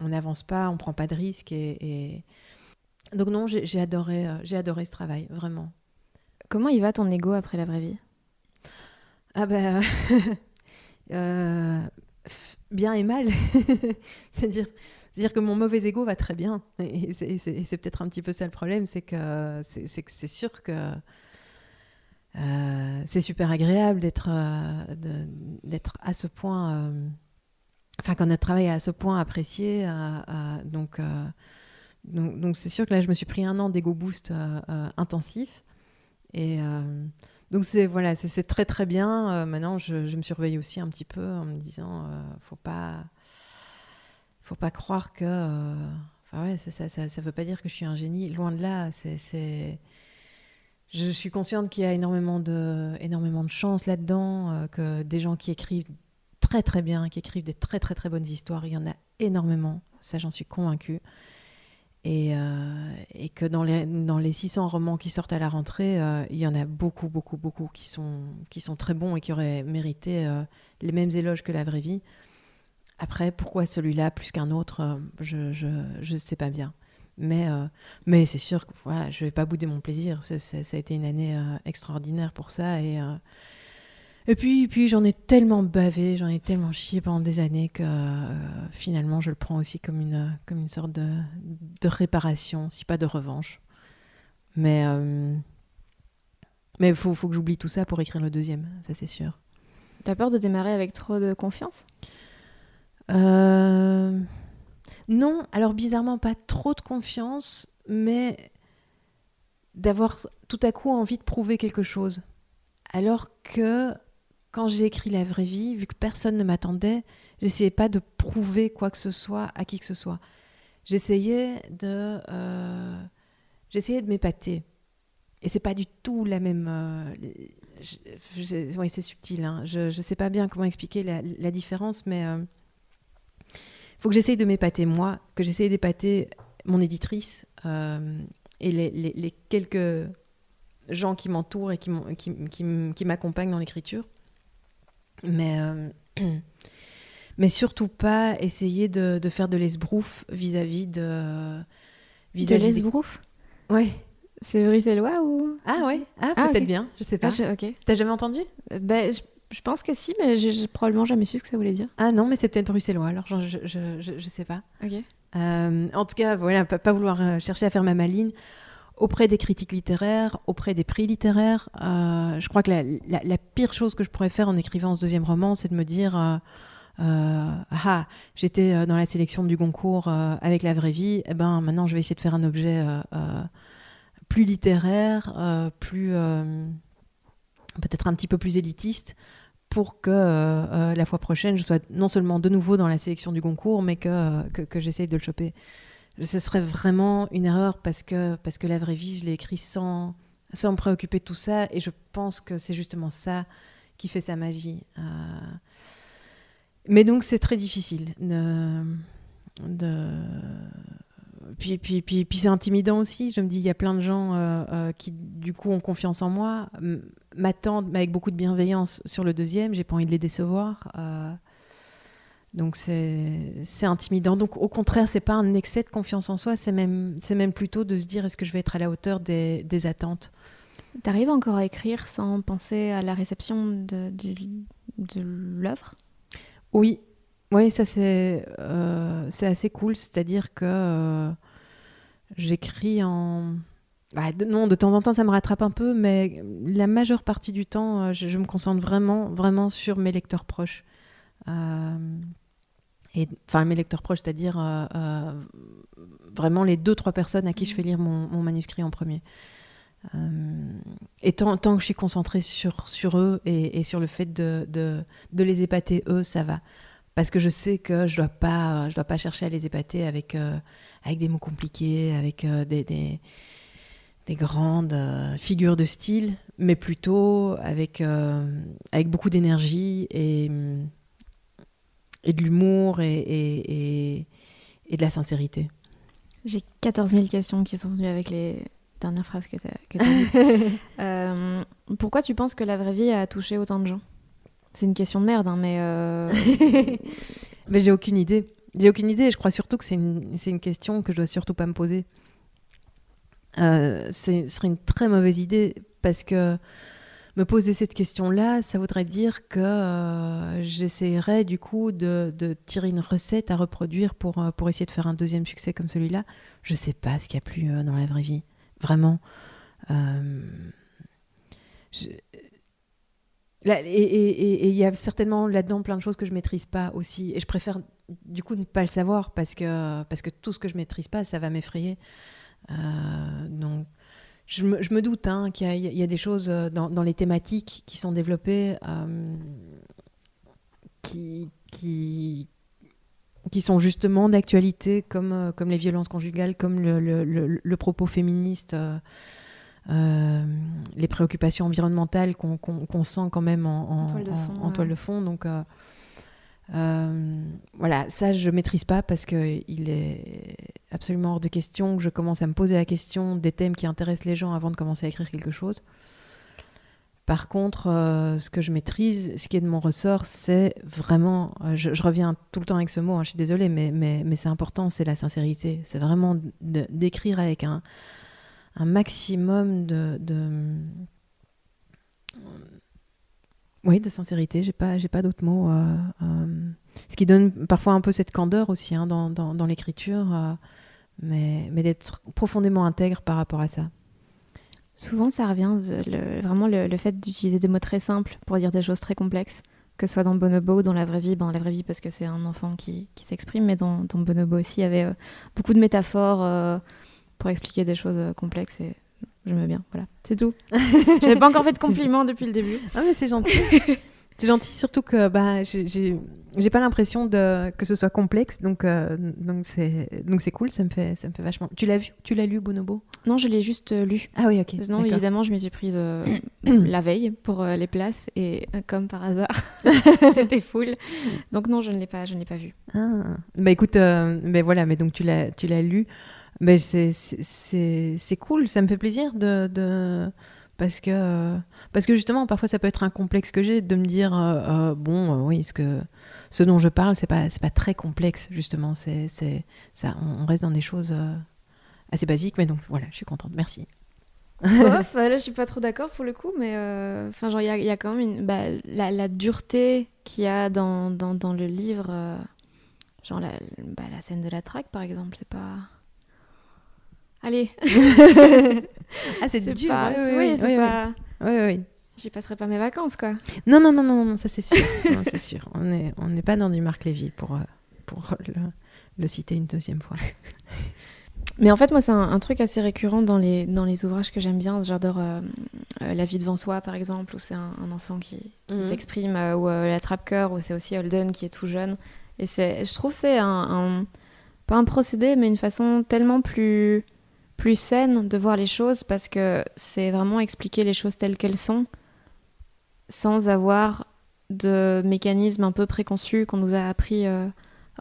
on n'avance pas, on prend pas de risques. Et, Donc non, j'ai adoré, euh, j'ai adoré ce travail, vraiment.
Comment il va ton ego après la vraie vie?
Ah ben... bien et mal. C'est-à-dire c'est-à-dire que mon mauvais ego va très bien. Et c'est peut-être un petit peu ça le problème, c'est que c'est sûr que euh, c'est super agréable d'être euh, à ce point, euh, enfin quand notre travail est à ce point apprécié. donc donc c'est sûr que là je me suis pris un an d'ego boost intensif et donc c'est voilà c'est très très bien. maintenant je, me surveille aussi un petit peu en me disant faut pas faut pas croire que enfin ouais ça ça, ça ça veut pas dire que je suis un génie loin de là c'est je suis consciente qu'il y a énormément de, énormément de chance là-dedans, euh, que des gens qui écrivent très très bien, qui écrivent des très très très bonnes histoires, il y en a énormément, ça j'en suis convaincue. Et, euh, que dans les, dans les 600 romans qui sortent à la rentrée, euh, il y en a beaucoup, beaucoup, beaucoup qui sont, qui sont très bons et qui auraient mérité les mêmes éloges que la vraie vie. Après, pourquoi celui-là plus qu'un autre, euh, je ne sais pas bien. Mais, euh, mais c'est sûr que voilà, je ne vais pas bouder mon plaisir. ça a été une année euh, extraordinaire pour ça. Et, et puis, puis j'en ai tellement bavé, j'en ai tellement chié pendant des années que finalement, je le prends aussi comme une, comme une sorte de, de réparation, si pas de revanche. Mais mais il faut, faut que j'oublie tout ça pour écrire le deuxième, ça c'est sûr.
T'as peur de démarrer avec trop de confiance?
Euh, Non, alors bizarrement pas trop de confiance, mais d'avoir tout à coup envie de prouver quelque chose. Alors que quand j'ai écrit La vraie vie, vu que personne ne m'attendait, j'essayais pas de prouver quoi que ce soit à qui que ce soit. J'essayais de, euh, j'essayais de m'épater. Et c'est pas du tout la même. Euh, oui, c'est subtil. Hein. Je ne sais pas bien comment expliquer la, différence, mais il faut que j'essaye de m'épater moi, que j'essaye d'épater mon éditrice euh, et les, les, quelques gens qui m'entourent et qui, m'accompagnent dans l'écriture. Mais, euh, mais surtout pas essayer de, de faire de l'esbrouf vis-à-vis de.
Vis -vis de l'esbrouf
Oui.
C'est bruxellois ou
Ah ouais, ah, ah peut-être bien, je sais pas.
Ah.
T'as jamais entendu?
Euh, Ben, je, pense que si, mais j'ai probablement jamais su ce que ça voulait dire.
Ah non, mais c'est peut-être bruxellois, alors je, je, je, je, sais pas.
Ok.
Euh, en tout cas, voilà, pas, pas, vouloir euh, chercher à faire ma maline. Auprès des critiques littéraires, auprès des prix littéraires, je crois que la, pire chose que je pourrais faire en écrivant ce deuxième roman, c'est de me dire ah, j'étais dans la sélection du Goncourt avec la vraie vie, eh ben maintenant je vais essayer de faire un objet plus littéraire, euh, plus euh, peut-être un petit peu plus élitiste, pour que euh, la fois prochaine, je sois non seulement de nouveau dans la sélection du concours, mais que, que, j'essaye de le choper. Ce serait vraiment une erreur parce que, parce que la vraie vie, je l'ai écrit sans, sans me préoccuper de tout ça, et je pense que c'est justement ça qui fait sa magie. Mais donc c'est très difficile puis, puis, puis, puis c'est intimidant aussi. Je me dis, il y a plein de gens euh, euh, qui, du coup, ont confiance en moi, m'attendent avec beaucoup de bienveillance sur le deuxième. J'ai pas envie de les décevoir. Donc c'est intimidant. Donc au contraire, c'est pas un excès de confiance en soi, c'est même, même plutôt de se dire est-ce que je vais être à la hauteur des, des attentes?
Tu arrives encore à écrire sans penser à la réception de, de, de l'œuvre?
Oui, oui, ça c'est euh, assez cool, c'est-à-dire que euh, j'écris en... Bah, non, de temps en temps ça me rattrape un peu, mais la majeure partie du temps, euh, je, me concentre vraiment, vraiment sur mes lecteurs proches. Et, enfin, mes lecteurs proches, c'est-à-dire vraiment les deux, trois personnes à qui je fais lire mon, manuscrit en premier. et tant, que je suis concentrée sur, eux et, sur le fait de, les épater, eux, ça va parce que je sais que je dois dois pas chercher à les épater avec, euh, avec des mots compliqués, avec euh, des, des, des, grandes euh, figures de style, mais plutôt avec, avec beaucoup d'énergie et, et de l'humour et, et, et, de la sincérité.
J'ai 14 000 questions qui sont venues avec les dernières phrases que tu as, dites. pourquoi tu penses que la vraie vie a touché autant de gens? C'est une question de merde, hein, mais. Euh...
mais j'ai aucune idée. J'ai aucune idée. je crois surtout que c'est une, une, question que je dois surtout pas me poser. Euh, ce serait une très mauvaise idée parce que me poser cette question-là, ça voudrait dire que euh, j'essaierais du coup de, tirer une recette à reproduire pour, euh, pour essayer de faire un deuxième succès comme celui-là. Je sais pas ce qu'il y a plus euh, dans la vraie vie. Vraiment. Je, et il y a certainement là-dedans plein de choses que je maîtrise pas aussi. Et je préfère du coup ne pas le savoir parce que, parce que tout ce que je maîtrise pas, ça va m'effrayer. Euh, donc, je me, je me doute hein, qu'il y, y, a des choses euh, dans, dans, les thématiques qui sont développées euh, qui, qui, qui sont justement d'actualité, comme, comme les violences conjugales, comme le, le, le, le propos féministe. Euh, les préoccupations environnementales qu'on sent quand même en, toile, de fond, Donc euh, voilà, ça je maîtrise pas parce que il est absolument hors de question que je commence à me poser la question des thèmes qui intéressent les gens avant de commencer à écrire quelque chose. Par contre, euh, ce que je maîtrise, ce qui est de mon ressort, c'est vraiment, euh, je, reviens tout le temps avec ce mot, hein, je suis désolée, mais, mais, mais c'est important, c'est la sincérité. C'est vraiment d'écrire avec un, un maximum de, oui, de sincérité. J'ai pas, j'ai pas d'autres mots. euh, euh, ce qui donne parfois un peu cette candeur aussi hein, dans, dans, l'écriture, euh, mais, mais d'être profondément intègre par rapport à ça.
Souvent, ça revient vraiment le, fait d'utiliser des mots très simples pour dire des choses très complexes, que ce soit dans Bonobo ou dans la vraie vie. Ben, la vraie vie, parce que c'est un enfant qui, qui s'exprime, mais dans, Bonobo aussi, il y avait beaucoup de métaphores pour expliquer des choses complexes et j'aimais bien. Voilà, c'est tout. J'avais pas encore fait de compliments depuis le début.
Ah mais c'est gentil. c'est gentil, surtout que bah, j'ai- pas l'impression de que ce soit complexe, donc euh, donc c'est donc c'est cool, ça me fait ça me fait vachement. Tu l'as vu Tu l'as lu Bonobo?
Non, je l'ai juste euh, lu.
Ah oui, ok.
Non,
d'accord.
évidemment, je m'y suis prise euh, la veille pour les places et comme par hasard, c'était full. Donc non, je ne l'ai pas, je ne l'ai pas vu.
Ah. Bah écoute, mais voilà, mais donc tu l'as tu l'as lu, mais c'est c'est- cool, ça me fait plaisir de, de parce que parce que justement parfois ça peut être un complexe que j'ai de me dire euh, euh, bon euh, oui ce que ce dont je parle c'est pas c'est pas très complexe justement c'est ça on, on reste dans des choses assez basiques mais donc voilà je suis contente merci
Bof, là, je suis pas trop d'accord pour le coup, mais enfin, genre, il y y a quand même une, bah, la, la dureté qu'il y a dans, dans, dans le livre, genre la, bah, la scène de la traque, par exemple, c'est pas. Allez,
ah c'est dur
pas,
ouais,
oui, c'est
ouais,
pas.
ouais, ouais.
J'y passerai pas mes vacances, quoi.
non non non non non ça c'est sûr c'est sûr on est on n'est pas dans du Marc Lévy pour euh, pour le, le citer une deuxième fois
Mais en fait, moi, c'est un, un truc assez récurrent dans les, dans les ouvrages que j'aime bien. J'adore euh, euh, La vie devant soi, par exemple, où c'est un, un enfant qui, qui
Mhm.
s'exprime, euh, ou La trappe-cœur, où c'est aussi Holden qui est tout jeune. Et c'est, je trouve que c'est un, un- pas un procédé, mais une façon tellement plus, plus saine de voir les choses, parce que c'est vraiment expliquer les choses telles qu'elles sont, sans avoir de mécanismes un peu préconçus qu'on nous a appris euh,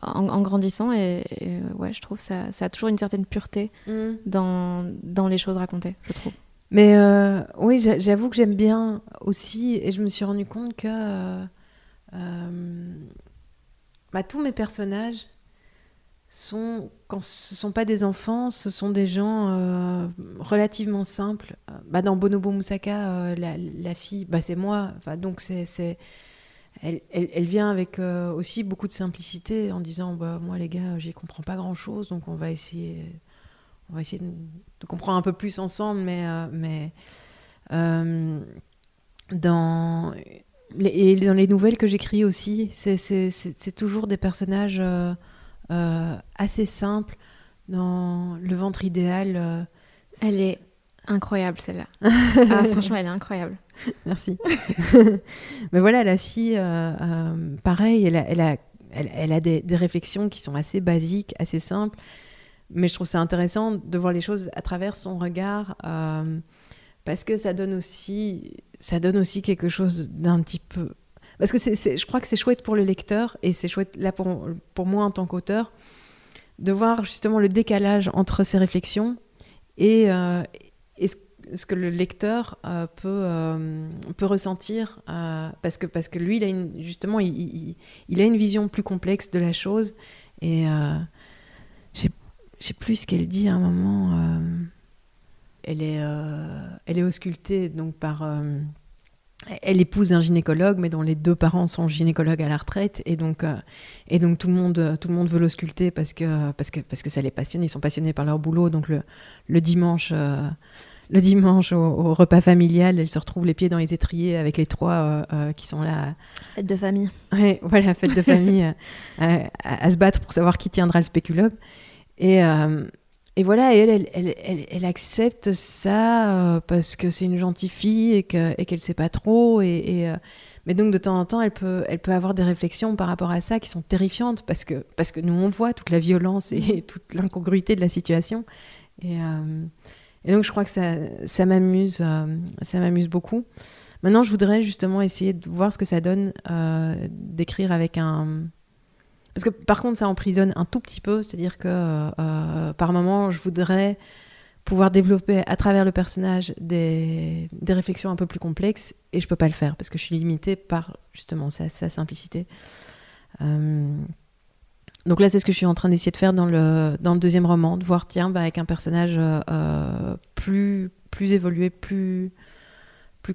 en, en grandissant. Et, et, euh, ouais, je trouve que ça, ça a toujours une certaine pureté dans, dans les choses racontées, je trouve.
Mais euh, oui, j'a- j'avoue que j'aime bien aussi, et je me suis rendu compte que euh, euh, bah, tous mes personnages sont, quand ce sont pas des enfants, ce sont des gens euh, relativement simples. Euh, Bah, dans Bonobo Moussaka, euh, la, la fille, bah, c'est moi. Donc c'est, elle, elle, elle vient avec aussi beaucoup de simplicité en disant bah, moi les gars, j'y comprends pas grand chose, donc on va essayer on va essayer de, comprendre un peu plus ensemble, mais, mais dans, et dans les nouvelles que j'écris aussi, c'est toujours des personnages euh, assez simples. Dans Le ventre idéal, euh,
Elle est incroyable, celle-là. ah, franchement, elle est incroyable.
Merci. Mais voilà, la fille, euh, euh, pareil, elle a, elle a, elle, elle a des, des réflexions qui sont assez basiques, assez simples. Mais je trouve ça intéressant de voir les choses à travers son regard, parce que ça donne aussi, ça donne aussi quelque chose d'un petit peu. Parce que je crois que c'est chouette pour le lecteur et c'est chouette là pour, pour moi en tant qu'auteur de voir justement le décalage entre ses réflexions et, euh, ce, que le lecteur euh, peut, euh, peut ressentir parce, que, parce que lui, il a une, justement, il, il- a une vision plus complexe de la chose et j'ai- je sais plus ce qu'elle dit à un moment. elle, est, elle est auscultée donc par. Euh, elle épouse un gynécologue, mais dont les deux parents sont gynécologues à la retraite, et donc, euh, et donc tout le monde, tout le monde veut l'ausculter parce que, parce que, parce que ça les passionne. Ils sont passionnés par leur boulot, donc le, le dimanche, euh, le dimanche au, au repas familial, elle se retrouve les pieds dans les étriers avec les trois euh, euh, qui sont là.
Fête de famille.
Ouais, voilà, fête de famille, euh, euh, à, à se battre pour savoir qui tiendra le spéculum. Et, euh, et voilà, elle, elle, elle, elle- accepte ça euh, parce que c'est une gentille fille et que- et qu'elle sait pas trop. Et, euh, mais donc de temps en temps, elle peut, elle peut avoir des réflexions par rapport à ça qui sont terrifiantes parce que, parce que nous, on voit toute la violence et toute l'incongruité de la situation. Et, euh, donc je crois que ça, m'amuse, ça m'amuse beaucoup. Maintenant, je voudrais justement essayer de voir ce que ça donne d'écrire avec un. Parce que par contre, ça emprisonne un tout petit peu, c'est-à-dire que euh, par moment, je voudrais pouvoir développer à travers le personnage des, réflexions un peu plus complexes et je peux pas le faire parce que je suis limitée par justement sa, simplicité. Euh, donc là, c'est ce que je suis en train d'essayer de faire dans le, dans le deuxième roman, de voir, tiens, bah, avec un personnage euh, plus, évolué, plus,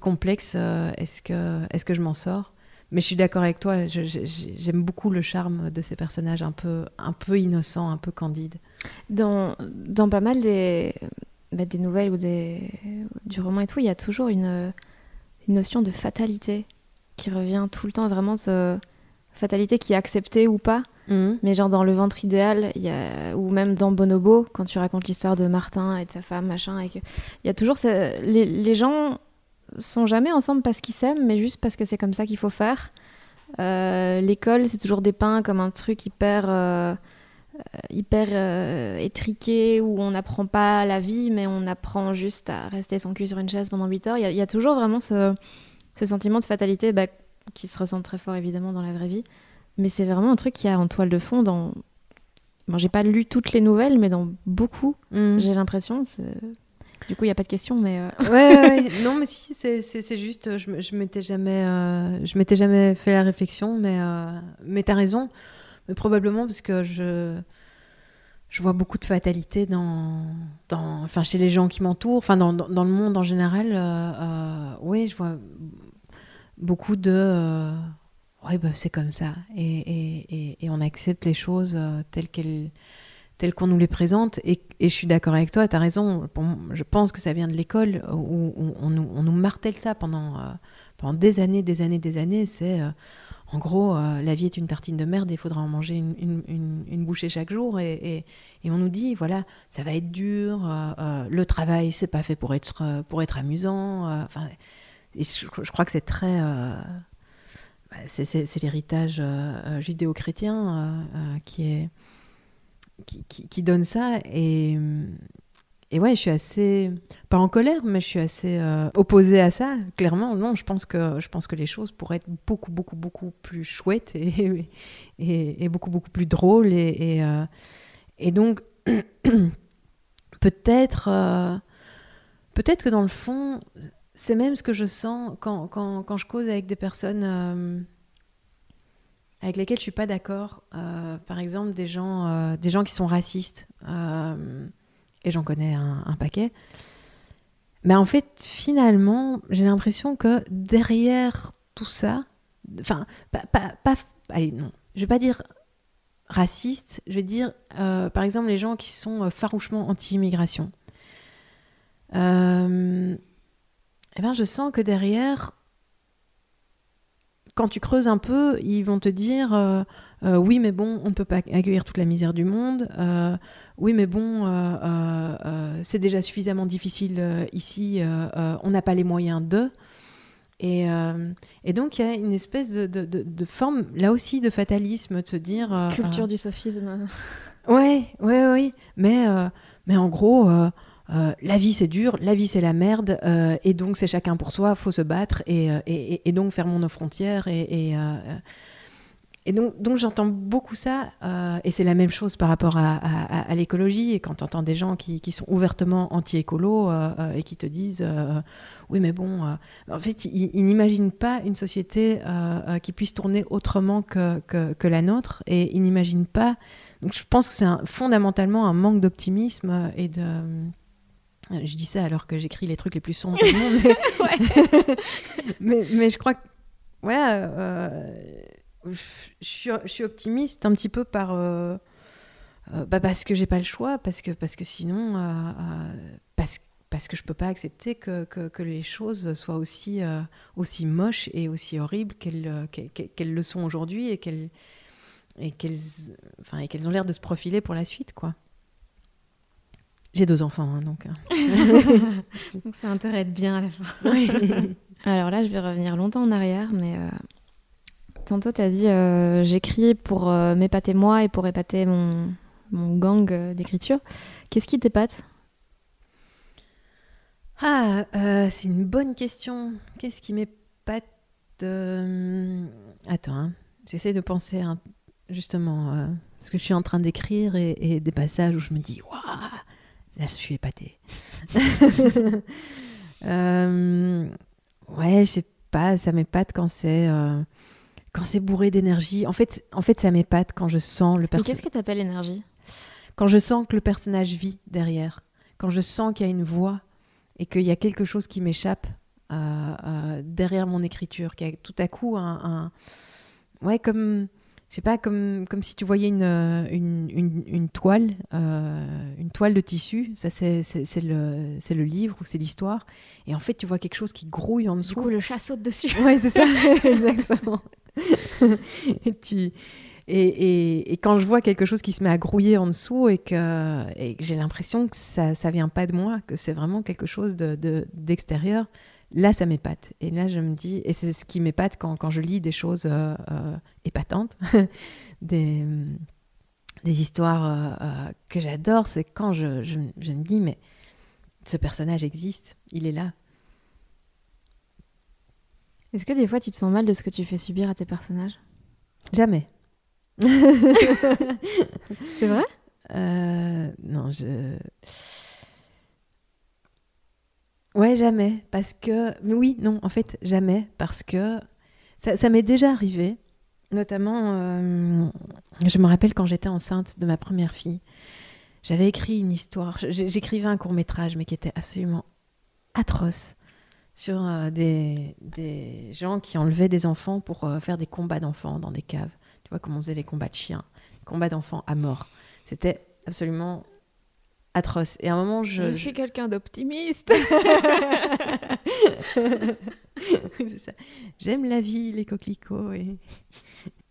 complexe, euh, est que je m'en sors? Mais je suis d'accord avec toi, j'aime beaucoup le charme de ces personnages un peu, un peu innocents, un peu candides.
Dans, dans pas mal des, bah, des nouvelles ou des, du roman et tout, il y a toujours une, une notion de fatalité qui revient tout le temps, vraiment ce fatalité qui est acceptée ou pas. Mhm. Mais genre dans Le ventre idéal, y a... ou même dans Bonobo, quand tu racontes l'histoire de Martin et de sa femme, machin, il y a toujours... Les, les, gens sont jamais ensemble parce qu'ils s'aiment, mais juste parce que c'est comme ça qu'il faut faire. Euh, l'école, c'est toujours dépeint comme un truc hyper... Euh, hyper euh, étriqué où on n'apprend pas la vie mais on apprend juste à rester son cul sur une chaise pendant 8 heures. Il y, y, a toujours vraiment ce, ce sentiment de fatalité bah, qui se ressent très fort évidemment dans la vraie vie. Mais c'est vraiment un truc qui a en toile de fond dans. Bon, j'ai pas lu toutes les nouvelles, mais dans beaucoup, mm. j'ai l'impression. Du coup, il n'y a pas de question, mais. Euh,
ouais, non, mais si, c'est juste. Je, je m'étais jamais, euh, jamais fait la réflexion, mais, euh, mais tu as raison. Mais probablement parce que je, je vois beaucoup de fatalité dans, dans, chez les gens qui m'entourent, dans, dans, le monde en général. oui, je vois beaucoup de ouais, bah, c'est comme ça. Et, et, et, on accepte les choses euh, telles qu'elles telles qu'on nous les présente. Et, et je suis d'accord avec toi, tu as raison. je pense que ça vient de l'école où, on, nous, on, martèle ça pendant, euh, pendant des années, des années, des années. C'est euh, en gros, la vie est une tartine de merde et il faudra en manger une, une, une, bouchée chaque jour. Et, on nous dit, voilà, ça va être dur, le travail, c'est pas fait pour être, pour être amusant. Enfin, je, crois que c'est très bah, c'est l'héritage euh, euh, judéo-chrétien euh, qui, est, qui, donne ça. Et, et ouais, je suis assez, pas en colère, mais je suis assez opposée à ça. Clairement, non, je pense, que, je pense que les choses pourraient être beaucoup, beaucoup, beaucoup plus chouettes et, et, beaucoup, beaucoup plus drôles. Et, et donc, peut-être peut-être que dans le fond, c'est même ce que je sens quand, quand, quand, je cause avec des personnes euh, avec lesquelles je suis pas d'accord. Euh, par exemple, des gens, euh, des gens qui sont racistes. et j'en connais un, paquet. Mais en fait, finalement, j'ai l'impression que derrière tout ça, enfin, pas, allez, non, je vais pas dire raciste, je vais dire, par exemple, les gens qui sont farouchement anti-immigration. Euh, eh ben, je sens que derrière, quand tu creuses un peu, ils vont te dire euh, euh, oui, mais bon, on ne peut pas accueillir toute la misère du monde. Euh, oui, mais bon, c'est déjà suffisamment difficile ici. on n'a pas les moyens de. Et, et donc, il y a une espèce de, de, de, forme, là aussi, de fatalisme, de se dire.
Culture du sophisme.
Ouais, ouais, oui. Mais, mais en gros. Euh, la vie c'est dur, la vie c'est la merde, euh, et donc c'est chacun pour soi, faut se battre, et, euh, donc fermons nos frontières. Et, donc, j'entends beaucoup ça, et c'est la même chose par rapport à, l'écologie, et quand tu entends des gens qui, sont ouvertement anti-écolo et qui te disent oui mais bon, en fait ils, n'imaginent pas une société qui puisse tourner autrement que, que, que la nôtre, et ils n'imaginent pas... Donc je pense que c'est fondamentalement un manque d'optimisme et de je dis ça alors que j'écris les trucs les plus sombres du monde. Mais... mais, je crois que. Voilà. Euh, je, suis, optimiste un petit peu par. Euh, euh, bah parce que j'ai pas le choix, parce que, parce que sinon. parce, parce que je peux pas accepter que, que, les choses soient aussi, aussi moches et aussi horribles qu'elles qu'elles le sont aujourd'hui et qu'elles et qu'elles enfin, qu'elles ont l'air de se profiler pour la suite, quoi. J'ai deux enfants, hein, donc.
Euh. donc ça intéresse bien à la fin. Alors là, je vais revenir longtemps en arrière, mais euh, tantôt tu as dit euh, j'écris pour m'épater moi et pour épater mon, mon gang d'écriture. J'qu'est-ce qui t'épate?
Ah, c'est une bonne question. Qu'est-ce qui m'épate Attends, hein. j'essaie de penser justement, parce que je suis en train d'écrire et, des passages où je me dis waouh là, je suis épatée. Euh, ouais, je sais pas, ça m'épate quand c'est euh, quand c'est bourré d'énergie. En fait, en fait, ça m'épate quand je sens le personnage.
qu'est-ce que tu appelles énergie?
Quand je sens que le personnage vit derrière. Quand je sens qu'il y a une voix et qu'il y a quelque chose qui m'échappe euh, euh, derrière mon écriture, qu'il y a tout à coup un, un- ouais comme je sais pas comme comme si tu voyais une euh, une, une, une toile euh, une toile de tissu ça c'est le le livre ou c'est l'histoire et en fait tu vois quelque chose qui grouille en
Du
dessous
coup, le chat saute dessus.
Ouais, c'est ça, exactement. et, tu- et, et- et quand je vois quelque chose qui se met à grouiller en dessous et que, et que j'ai l'impression que ça ça vient pas de moi, que c'est vraiment quelque chose de, de- d'extérieur, là, ça m'épate. Et là, je me dis, et c'est ce qui m'épate quand, quand je lis des choses euh, euh, épatantes, des, des histoires euh, que j'adore, c'est quand je, je, je me dis, mais ce personnage existe, il est là.
Est-ce que des fois, tu te sens mal de ce que tu fais subir à tes personnages?
Jamais.
C'est vrai?
Non, je. Ouais, jamais. Parce que. Mais oui, non, en fait, jamais. Parce que ça, m'est déjà arrivé. Notamment, euh, je me rappelle quand j'étais enceinte de ma première fille. J'avais écrit une histoire. J'écrivais un court métrage, mais qui était absolument atroce. Sur euh, des, des gens qui enlevaient des enfants pour euh, faire des combats d'enfants dans des caves. Tu vois, comment on faisait les combats de chiens, combats d'enfants à mort. C'était absolument atroce. Et à un moment, je.
Je, suis quelqu'un d'optimiste.
J'aime la vie, les coquelicots. Et,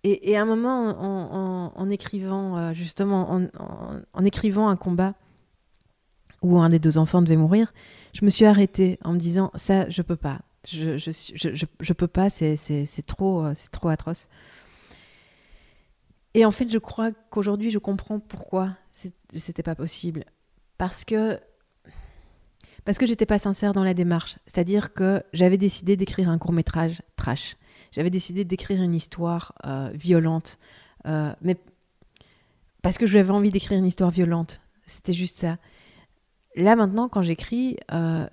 et, et à un moment, en, en- en écrivant, euh, justement, en, en- écrivant un combat où un des deux enfants devait mourir, je me suis arrêtée en me disant ça, je peux pas. Je, je, je, je, peux pas, c'est c'est- c'est trop, euh, c'est trop atroce. Et en fait, je crois qu'aujourd'hui, je comprends pourquoi c'était pas possible. Parce que parce que j'étais pas sincère dans la démarche. C'est-à-dire que j'avais décidé d'écrire un court métrage trash. J'avais décidé d'écrire une histoire euh, violente, euh, mais parce que j'avais envie d'écrire une histoire violente. C'était juste ça. Là maintenant, quand j'écris, euh,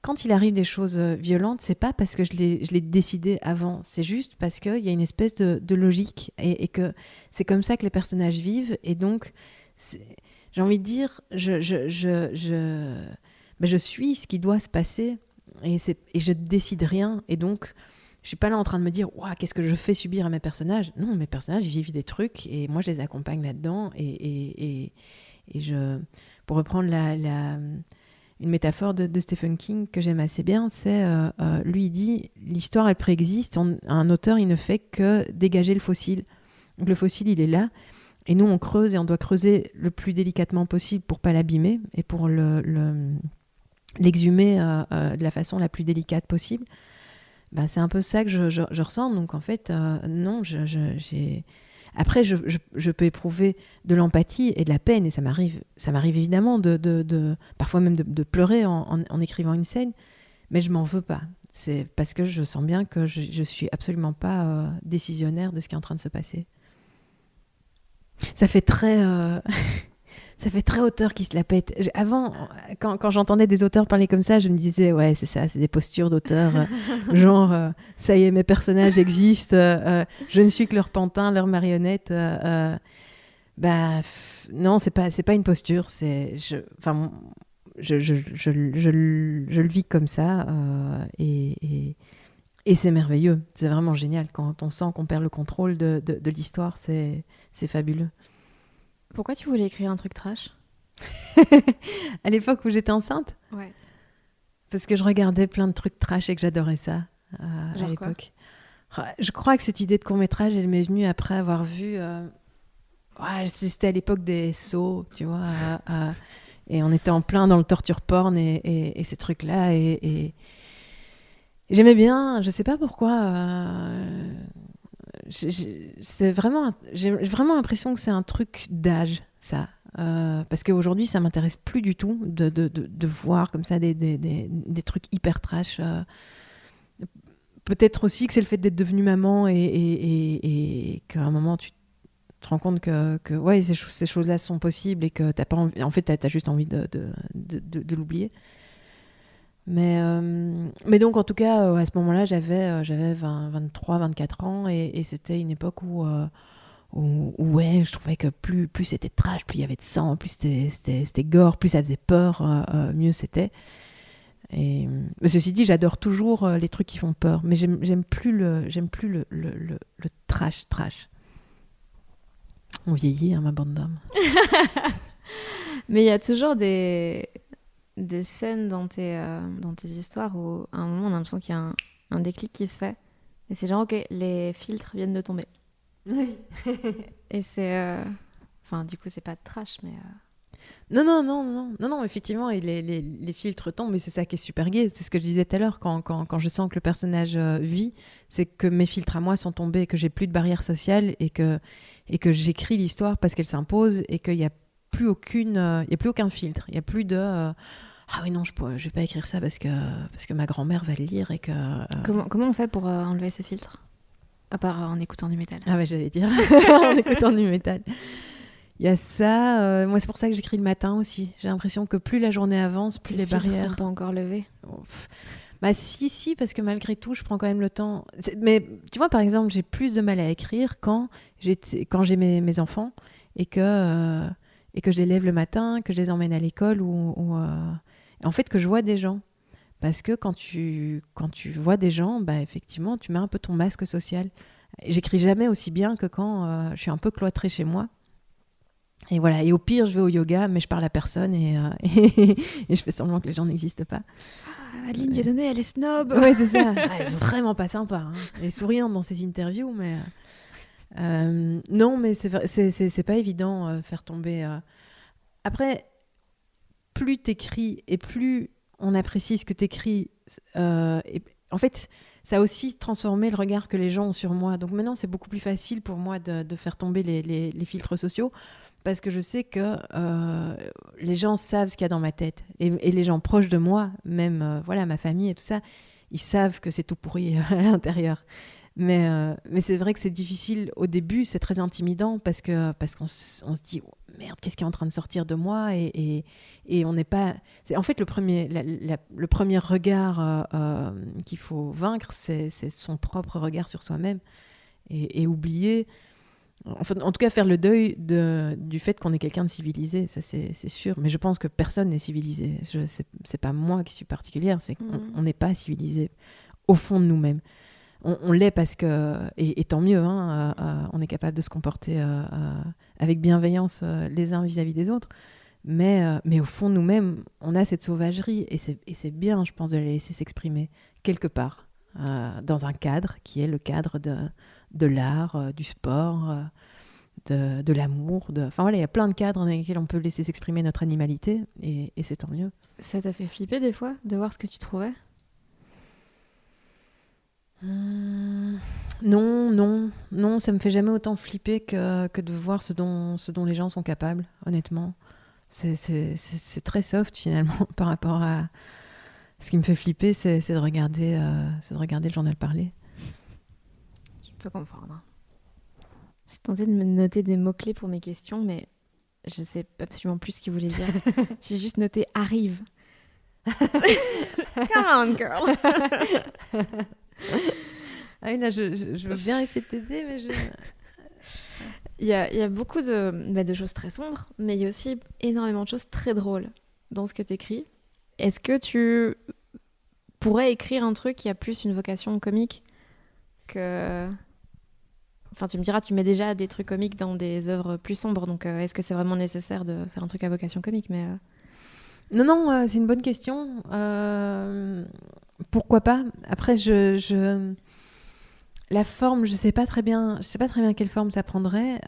quand il arrive des choses violentes, c'est pas parce que je l'ai décidé avant. C'est juste parce qu'il y a une espèce de, logique et, et que c'est comme ça que les personnages vivent. Et donc, j'ai envie de dire, je, je, je, je, ben, je suis ce qui doit se passer et, et je décide rien. Et donc, je suis pas là en train de me dire, Ouah, qu'est-ce que je fais subir à mes personnages Non, mes personnages ils vivent des trucs et moi je les accompagne là-dedans. Et, et, et, et je, pour reprendre une métaphore de, Stephen King que j'aime assez bien, c'est euh, euh, lui il dit l'histoire elle préexiste, un auteur il ne fait que dégager le fossile. Donc le fossile il est là et nous on creuse et on doit creuser le plus délicatement possible pour pas l'abîmer et pour le, le- l'exhumer euh, euh, de la façon la plus délicate possible. Ben, c'est un peu ça que je, ressens. Donc en fait, euh, non, j'ai... Après, je, peux éprouver de l'empathie et de la peine, et ça m'arrive, ça m'arrive évidemment de, parfois même de, pleurer en, écrivant une scène, mais je m'en veux pas. C'est parce que je sens bien que je, je suis absolument pas décisionnaire de ce qui est en train de se passer. Ça fait très, euh, ça fait très auteur qui se la pète. Avant, quand, quand j'entendais des auteurs parler comme ça, je me disais ouais, c'est ça, c'est des postures d'auteur, euh, genre euh, ça y est, mes personnages existent, euh, je ne suis que leur pantin, leur marionnette. bah pff, non, c'est pas, c'est pas une posture, c'est, je, enfin, je, je, je, je, je le- vis comme ça et, et, et c'est merveilleux, c'est vraiment génial quand on sent qu'on perd le contrôle de, de, de l'histoire, c'est, fabuleux.
Pourquoi tu voulais écrire un truc trash?
À l'époque où j'étais enceinte,
Ouais.
parce que je regardais plein de trucs trash et que j'adorais ça euh, à l'époque. Je crois que cette idée de court métrage, elle m'est venue après avoir vu. euh, ouais, c'était à l'époque des sauts, tu vois. et on était en plein dans le torture porn et, et- et ces trucs-là. Et j'aimais bien, je sais pas pourquoi. euh, c'est vraiment, j'ai vraiment l'impression que c'est un truc d'âge, ça. Euh, parce qu'aujourd'hui, ça m'intéresse plus du tout de, de, de- voir comme ça des, des, des- trucs hyper trash. euh. Peut-être aussi que c'est le fait d'être devenue maman et, et, et- qu'à un moment, tu, te rends compte que, que ouais, ces, choses-là sont possibles et que t'as pas envie, en fait, tu as, juste envie de l'oublier. Mais, euh, mais donc, en tout cas, euh, à ce moment-là, j'avais j'avais 23, 24 ans et, c'était une époque où, où, ouais, je trouvais que plus, plus c'était trash, plus il y avait de sang, plus c'était gore, plus ça faisait peur, mieux c'était. Et, ceci dit, j'adore toujours les trucs qui font peur, mais j'aime plus le, plus le, le, le trash, trash. On vieillit, hein, ma bande d'hommes.
Mais il y a toujours des, des scènes dans tes, euh, dans tes histoires où, à un moment, on a l'impression qu'il y a un, un, déclic qui se fait. Et c'est genre, ok, les filtres viennent de tomber.
Oui.
et c'est. Euh, enfin, du coup, c'est pas de trash, mais. Euh,
non, non, non, non, non, non, effectivement, et les, les, les filtres tombent, mais c'est ça qui est super gai. C'est ce que je disais tout à l'heure, quand, quand, quand, je sens que le personnage vit, c'est que mes filtres à moi sont tombés, que j'ai plus de barrière sociale et que, et que j'écris l'histoire parce qu'elle s'impose et qu'il n'y a plus aucune, euh, il y a plus aucun filtre, il y a plus de euh, ah oui non je ne vais pas écrire ça parce que parce que ma grand-mère va le lire et que euh,
comment comment on fait pour enlever ces filtres? À part en écoutant du métal.
Ah ouais j'allais dire. En écoutant du métal. Il y a ça moi c'est pour ça que j'écris le matin aussi. J'ai l'impression que plus la journée avance plus les, les barrières
sont pas encore levées
bah si, si, parce que malgré tout, je prends quand même le temps. Mais tu vois, par exemple, j'ai plus de mal à écrire quand j'ai quand j'ai mes, mes, enfants et que, euh, et que je les lève le matin, que je les emmène à l'école ou, ou euh, en fait que je vois des gens. Parce que quand tu, quand tu vois des gens, bah, effectivement, tu mets un peu ton masque social. J'écris jamais aussi bien que quand euh, je suis un peu cloîtrée chez moi. Et voilà, et au pire, je vais au yoga, mais je parle à personne et, et, et je fais semblant que les gens n'existent pas.
Aline Dieudonné, elle est snob.
Oui, c'est ça. elle est vraiment pas sympa. Hein. Elle est souriante dans ses interviews, mais. Euh, non, mais c'est pas évident euh, faire tomber. Euh. Après, plus t'écris et plus on apprécie ce que t'écris. en fait, ça a aussi transformé le regard que les gens ont sur moi. Donc maintenant, c'est beaucoup plus facile pour moi de, faire tomber les, filtres sociaux parce que je sais que les gens savent ce qu'il y a dans ma tête. Et, les gens proches de moi, même voilà ma famille et tout ça, ils savent que c'est tout pourri à l'intérieur. Mais, euh, mais c'est vrai que c'est difficile au début, c'est très intimidant parce que parce qu'on on se dit oh, merde, qu'est-ce qui est en train de sortir de moi et, et, et on n'est pas. En fait, le premier, le premier regard qu'il faut vaincre, c'est son propre regard sur soi-même et, et oublier Enfin, en tout cas, faire le deuil de, du fait qu'on est quelqu'un de civilisé, ça c'est sûr. Mais je pense que personne n'est civilisé. C'est pas moi qui suis particulière, c'est qu'on mm. n'est pas civilisé au fond de nous-mêmes. On, l'est parce que, et, tant mieux, hein, euh, euh, on est capable de se comporter euh, avec bienveillance les uns vis-à-vis des autres. Mais, mais au fond nous-mêmes, on a cette sauvagerie et c'est bien, je pense, de la laisser s'exprimer quelque part, dans un cadre qui est le cadre de, de l'art, du sport, de, de l'amour. De... Enfin voilà, il y a plein de cadres dans lesquels on peut laisser s'exprimer notre animalité et, et c'est tant mieux.
Ça t'a fait flipper des fois de voir ce que tu trouvais?
Hum, Non, non, non, ça me fait jamais autant flipper que, que de voir ce dont, ce dont les gens sont capables, honnêtement. C'est très soft finalement par rapport à... Ce qui me fait flipper, c'est de, regarder, euh, de regarder le journal parler
peux comprendre. J'ai tenté de me noter des mots-clés pour mes questions, mais je sais absolument plus ce qu'ils voulaient dire. J'ai juste noté arrive. Come on, girl.
Ah oui, là, je, je, veux bien essayer de t'aider, mais je.
Il y a, il y a beaucoup de, bah, de choses très sombres, mais il y a aussi énormément de choses très drôles dans ce que tu écris. Est-ce que tu pourrais écrire un truc qui a plus une vocation comique que Enfin, tu me diras, tu mets déjà des trucs comiques dans des œuvres plus sombres, donc euh, est-ce que c'est vraiment nécessaire de faire un truc à vocation comique mais euh
Non, non, euh, c'est une bonne question. Pourquoi pas Après, je, je, la forme, je sais pas très bien, je sais pas très bien quelle forme ça prendrait,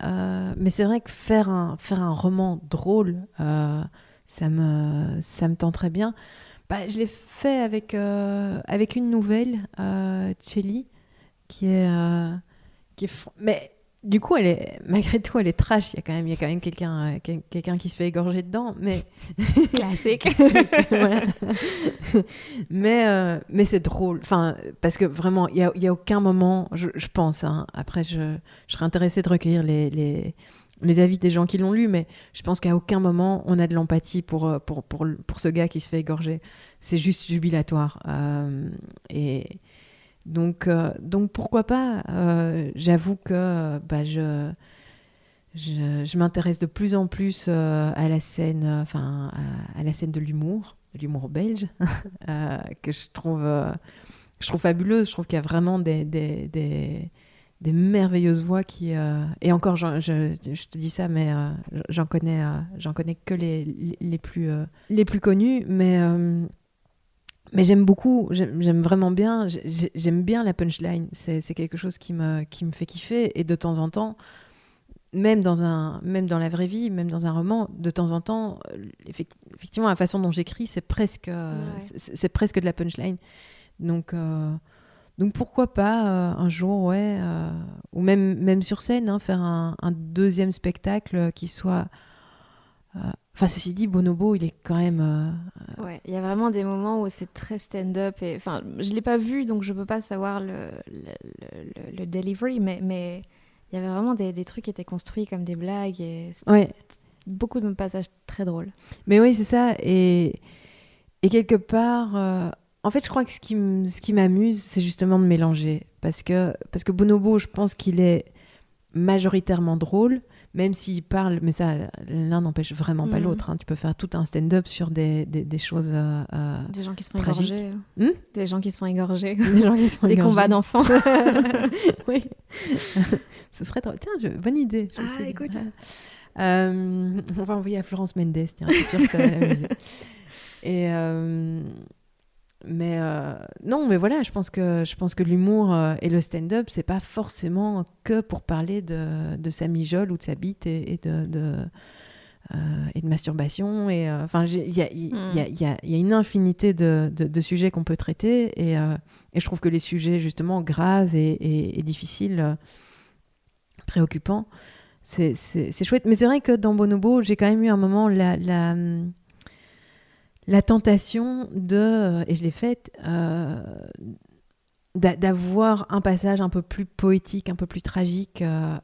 mais c'est vrai que faire un, faire un roman drôle, ça me, ça me tenterait bien. Bah, je l'ai fait avec, avec une nouvelle, Chelly, qui est mais du coup, elle est, malgré tout, elle est trash. Il y a quand même, il y a quand même quelqu'un, euh, quelqu'un qui se fait égorger dedans, mais
classique.
mais euh, mais c'est drôle. Enfin, parce que vraiment, il y a, y a aucun moment, je, je pense. Hein, après, je, je serais intéressée de recueillir les, les, les avis des gens qui l'ont lu, mais je pense qu'à aucun moment on a de l'empathie pour, euh, pour, pour, pour, ce gars qui se fait égorger. C'est juste jubilatoire. et donc, euh, donc pourquoi pas euh, J'avoue que bah, je, je, m'intéresse de plus en plus euh, à la scène, à, la scène de l'humour, de l'humour belge, que je trouve, je trouve fabuleuse. Je trouve qu'il y a vraiment des, des, des, merveilleuses voix qui. et encore, je, je, te dis ça, mais j'en connais, j'en connais que les, les plus, les plus connus, mais mais j'aime beaucoup, j'aime vraiment bien, j'aime bien la punchline. C'est quelque chose qui me, qui me fait kiffer. Et de temps en temps, même dans, un, même dans la vraie vie, même dans un roman, de temps en temps, effectivement, la façon dont j'écris, c'est presque, c'est presque de la punchline. Donc, euh, donc pourquoi pas euh, un jour, ouais, euh, ou même, même sur scène, hein, faire un, un, deuxième spectacle qui soit Enfin, ceci dit, Bonobo, il est quand même.
Ouais, il y a vraiment des moments où c'est très stand-up. Et enfin, je l'ai pas vu, donc je peux pas savoir le, le, le, delivery, mais mais il y avait vraiment des, des, trucs qui étaient construits comme des blagues et
ouais.
beaucoup de passages très drôles.
Mais oui, c'est ça. Et et quelque part, euh, en fait, je crois que ce qui ce qui m'amuse, c'est justement de mélanger, parce que parce que Bonobo, je pense qu'il est majoritairement drôle même s'ils parlent, mais ça, l'un n'empêche vraiment pas mm. l'autre. Hein. Tu peux faire tout un stand-up sur des, des, choses. Euh, euh,
des gens qui se font
tragiques.
égorger.
Hmm
des gens qui se font égorger.
Des gens qui se font
Des combats d'enfants.
oui. Ce serait trop. Tiens, bonne idée.
Ah, écoute.
Euh, on va envoyer à Florence Mendes, tiens, je suis sûre que ça va. Et. Mais euh, non, mais voilà, je pense que, je pense que l'humour euh, et le stand-up, c'est pas forcément que pour parler de, de sa mijole ou de sa bite et, de, euh, et de masturbation. Et enfin, il y y, y, y a, une infinité de, de sujets qu'on peut traiter. Et, et, je trouve que les sujets, justement, graves et, et difficiles, préoccupants, c'est chouette. Mais c'est vrai que dans Bonobo, j'ai quand même eu un moment la la tentation de, euh, et je l'ai faite, euh, d'avoir un passage un peu plus poétique, un peu plus tragique, euh,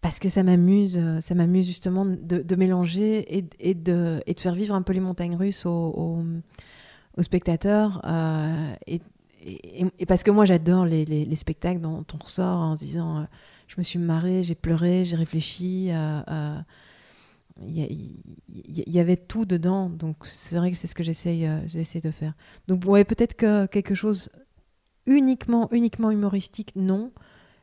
parce que ça m'amuse, ça m'amuse justement de, mélanger et, de, faire vivre un peu les montagnes russes aux, spectateurs. Et, et, parce que moi j'adore les, les, spectacles dont on ressort en se disant je me suis marrée, j'ai pleuré, j'ai réfléchi il y, avait tout dedans. Donc c'est vrai que c'est ce que j'essaye euh, j'essaie de faire. Donc ouais, peut-être que quelque chose uniquement, uniquement humoristique, non.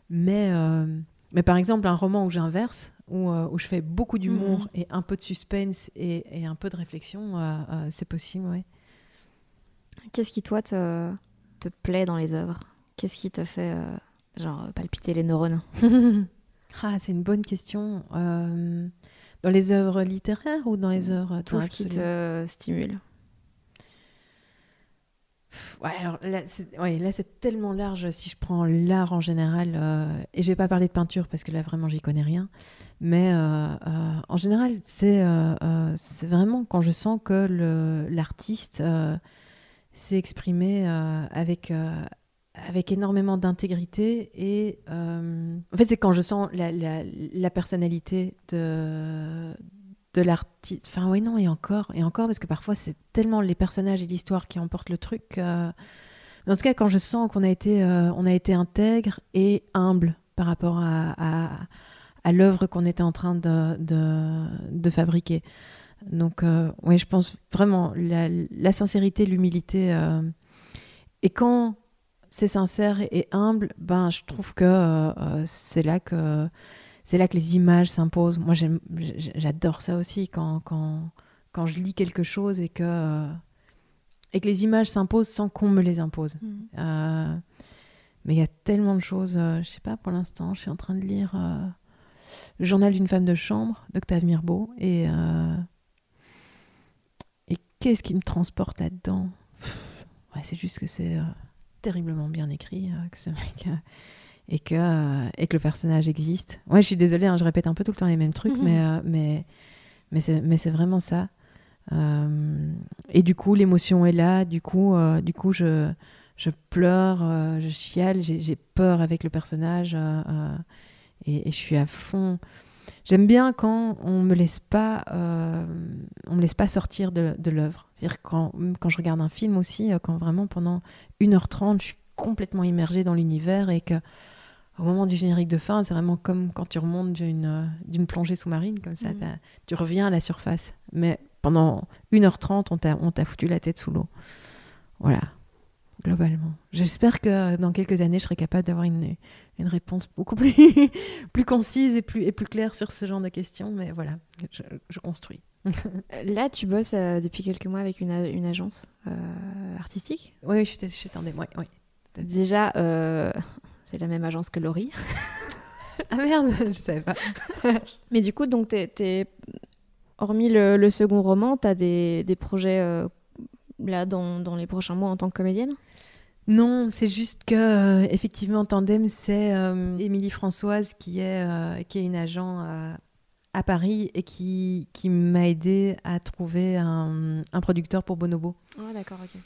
Mais, euh, mais par exemple, un roman où j'inverse, où, euh, où je fais beaucoup d'humour mhm. et un peu de suspense et, et un peu de réflexion, c'est possible, ouais.
Qu'est-ce qui, toi, te, te plaît dans les œuvres? Qu'est-ce qui te fait, genre, palpiter les neurones?
Ah, C'est une bonne question. Dans les œuvres littéraires ou dans les œuvres
Tout ce qui te stimule.
Ouais, alors là, c'est tellement large si je prends l'art en général. Euh, et je vais pas parler de peinture parce que là, vraiment, j'y connais rien. Mais euh, euh, en général, c'est c'est vraiment quand je sens que l'artiste s'est exprimé avec, avec énormément d'intégrité et euh, en fait c'est quand je sens la, la, personnalité de, de l'artiste enfin oui non et encore et encore parce que parfois c'est tellement les personnages et l'histoire qui emportent le truc en tout cas quand je sens qu'on a été euh, on a été intègre et humble par rapport à, à, l'œuvre qu'on était en train de, de, de fabriquer. Donc euh, oui je pense vraiment la sincérité l'humilité et quand c'est sincère et humble, ben je trouve que euh, euh, c'est là que c'est là que les images s'imposent. Moi, j'adore ça aussi quand, quand, quand je lis quelque chose et que euh, et que les images s'imposent sans qu'on me les impose. Mm. mais il y a tellement de choses. je sais pas pour l'instant. Je suis en train de lire le journal d'une femme de chambre d'Octave Mirbeau et et qu'est-ce qui me transporte là-dedans? Ouais, C'est juste que c'est terriblement bien écrit, euh, que ce mec, et que, et que le personnage existe. Ouais, je suis désolée, hein, je répète un peu tout le temps les mêmes trucs, mais, euh, mais, mais c'est vraiment ça. Euh, et du coup, l'émotion est là, du coup, euh, du coup je, je pleure, je chiale, j'ai peur avec le personnage et, je suis à fond. J'aime bien quand on me laisse pas, on me laisse pas sortir de, de l'œuvre. C'est-à-dire quand, quand je regarde un film aussi, quand vraiment pendant 1h30, je suis complètement immergée dans l'univers et que au moment du générique de fin, c'est vraiment comme quand tu remontes d'une, euh, d'une plongée sous-marine, comme ça, mm. tu reviens à la surface. Mais pendant 1h30, on t'a, on t'a foutu la tête sous l'eau. Voilà, globalement. J'espère que dans quelques années, je serai capable d'avoir une, une réponse beaucoup plus, plus concise et plus, et plus claire sur ce genre de questions, mais voilà, je, je construis.
Là, tu bosses euh, depuis quelques mois avec une, une agence euh, artistique?
Oui, je suis oui. oui.
Déjà, c'est la même agence que Laurie.
ah merde, je savais pas.
Mais du coup, donc, hormis le, second roman, tu as des, des projets euh, là dans, dans, les prochains mois en tant que comédienne
non, c'est juste que euh, effectivement Tandem, c'est euh, Émilie Françoise qui est qui est une agent à Paris et qui, qui m'a aidé à trouver un, un producteur pour Bonobo.
Ah d'accord, ok.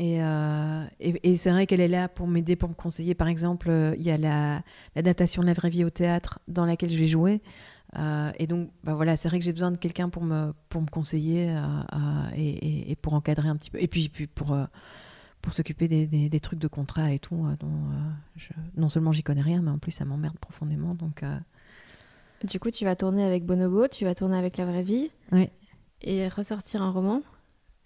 Euh, et, et, c'est vrai qu'elle est là pour m'aider, pour me conseiller. Par exemple, euh, il y a l'adaptation de la vraie vie au théâtre dans laquelle je vais jouer. Euh, et donc, bah voilà, c'est vrai que j'ai besoin de quelqu'un pour me, pour me conseiller et, et, pour encadrer un petit peu. Et puis, puis pour, pour s'occuper des, des, trucs de contrat et tout, dont non seulement j'y connais rien, mais en plus ça m'emmerde profondément. Donc,
Du coup, tu vas tourner avec Bonobo, tu vas tourner avec la vraie vie.
Oui.
Et ressortir un roman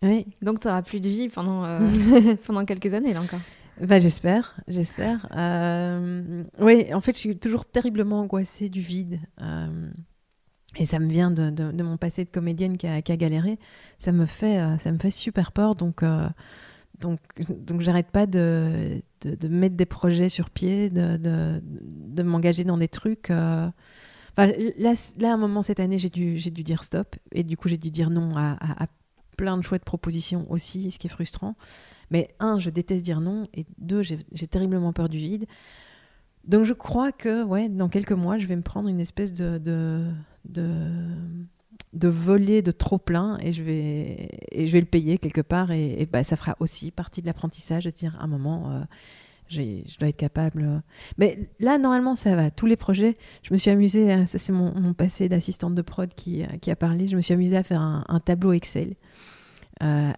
oui.
Donc, tu n'auras plus de vie pendant, euh, pendant quelques années, là encore.
Bah, j'espère, j'espère. Euh, oui, en fait, je suis toujours terriblement angoissée du vide. Euh, et ça me vient de, mon passé de comédienne qui a, galéré. Ça me fait, ça me fait super peur. Donc, donc, donc j'arrête pas de, mettre des projets sur pied, de, m'engager dans des trucs. Là, là, à un moment cette année, j'ai dû, dû dire stop. Et du coup, j'ai dû dire non à, à plein de chouettes propositions aussi, ce qui est frustrant. Mais un, je déteste dire non, et deux, j'ai terriblement peur du vide. Donc je crois que ouais, dans quelques mois, je vais me prendre une espèce de, de, de, volet de trop plein et je vais, et je vais le payer quelque part. Et, bah, ça fera aussi partie de l'apprentissage de dire à un moment, euh, je dois être capable. Euh. Mais là, normalement, ça va. Tous les projets, je me suis amusée, ça c'est mon, passé d'assistante de prod qui, euh, qui, a parlé, je me suis amusée à faire un, tableau Excel. Euh,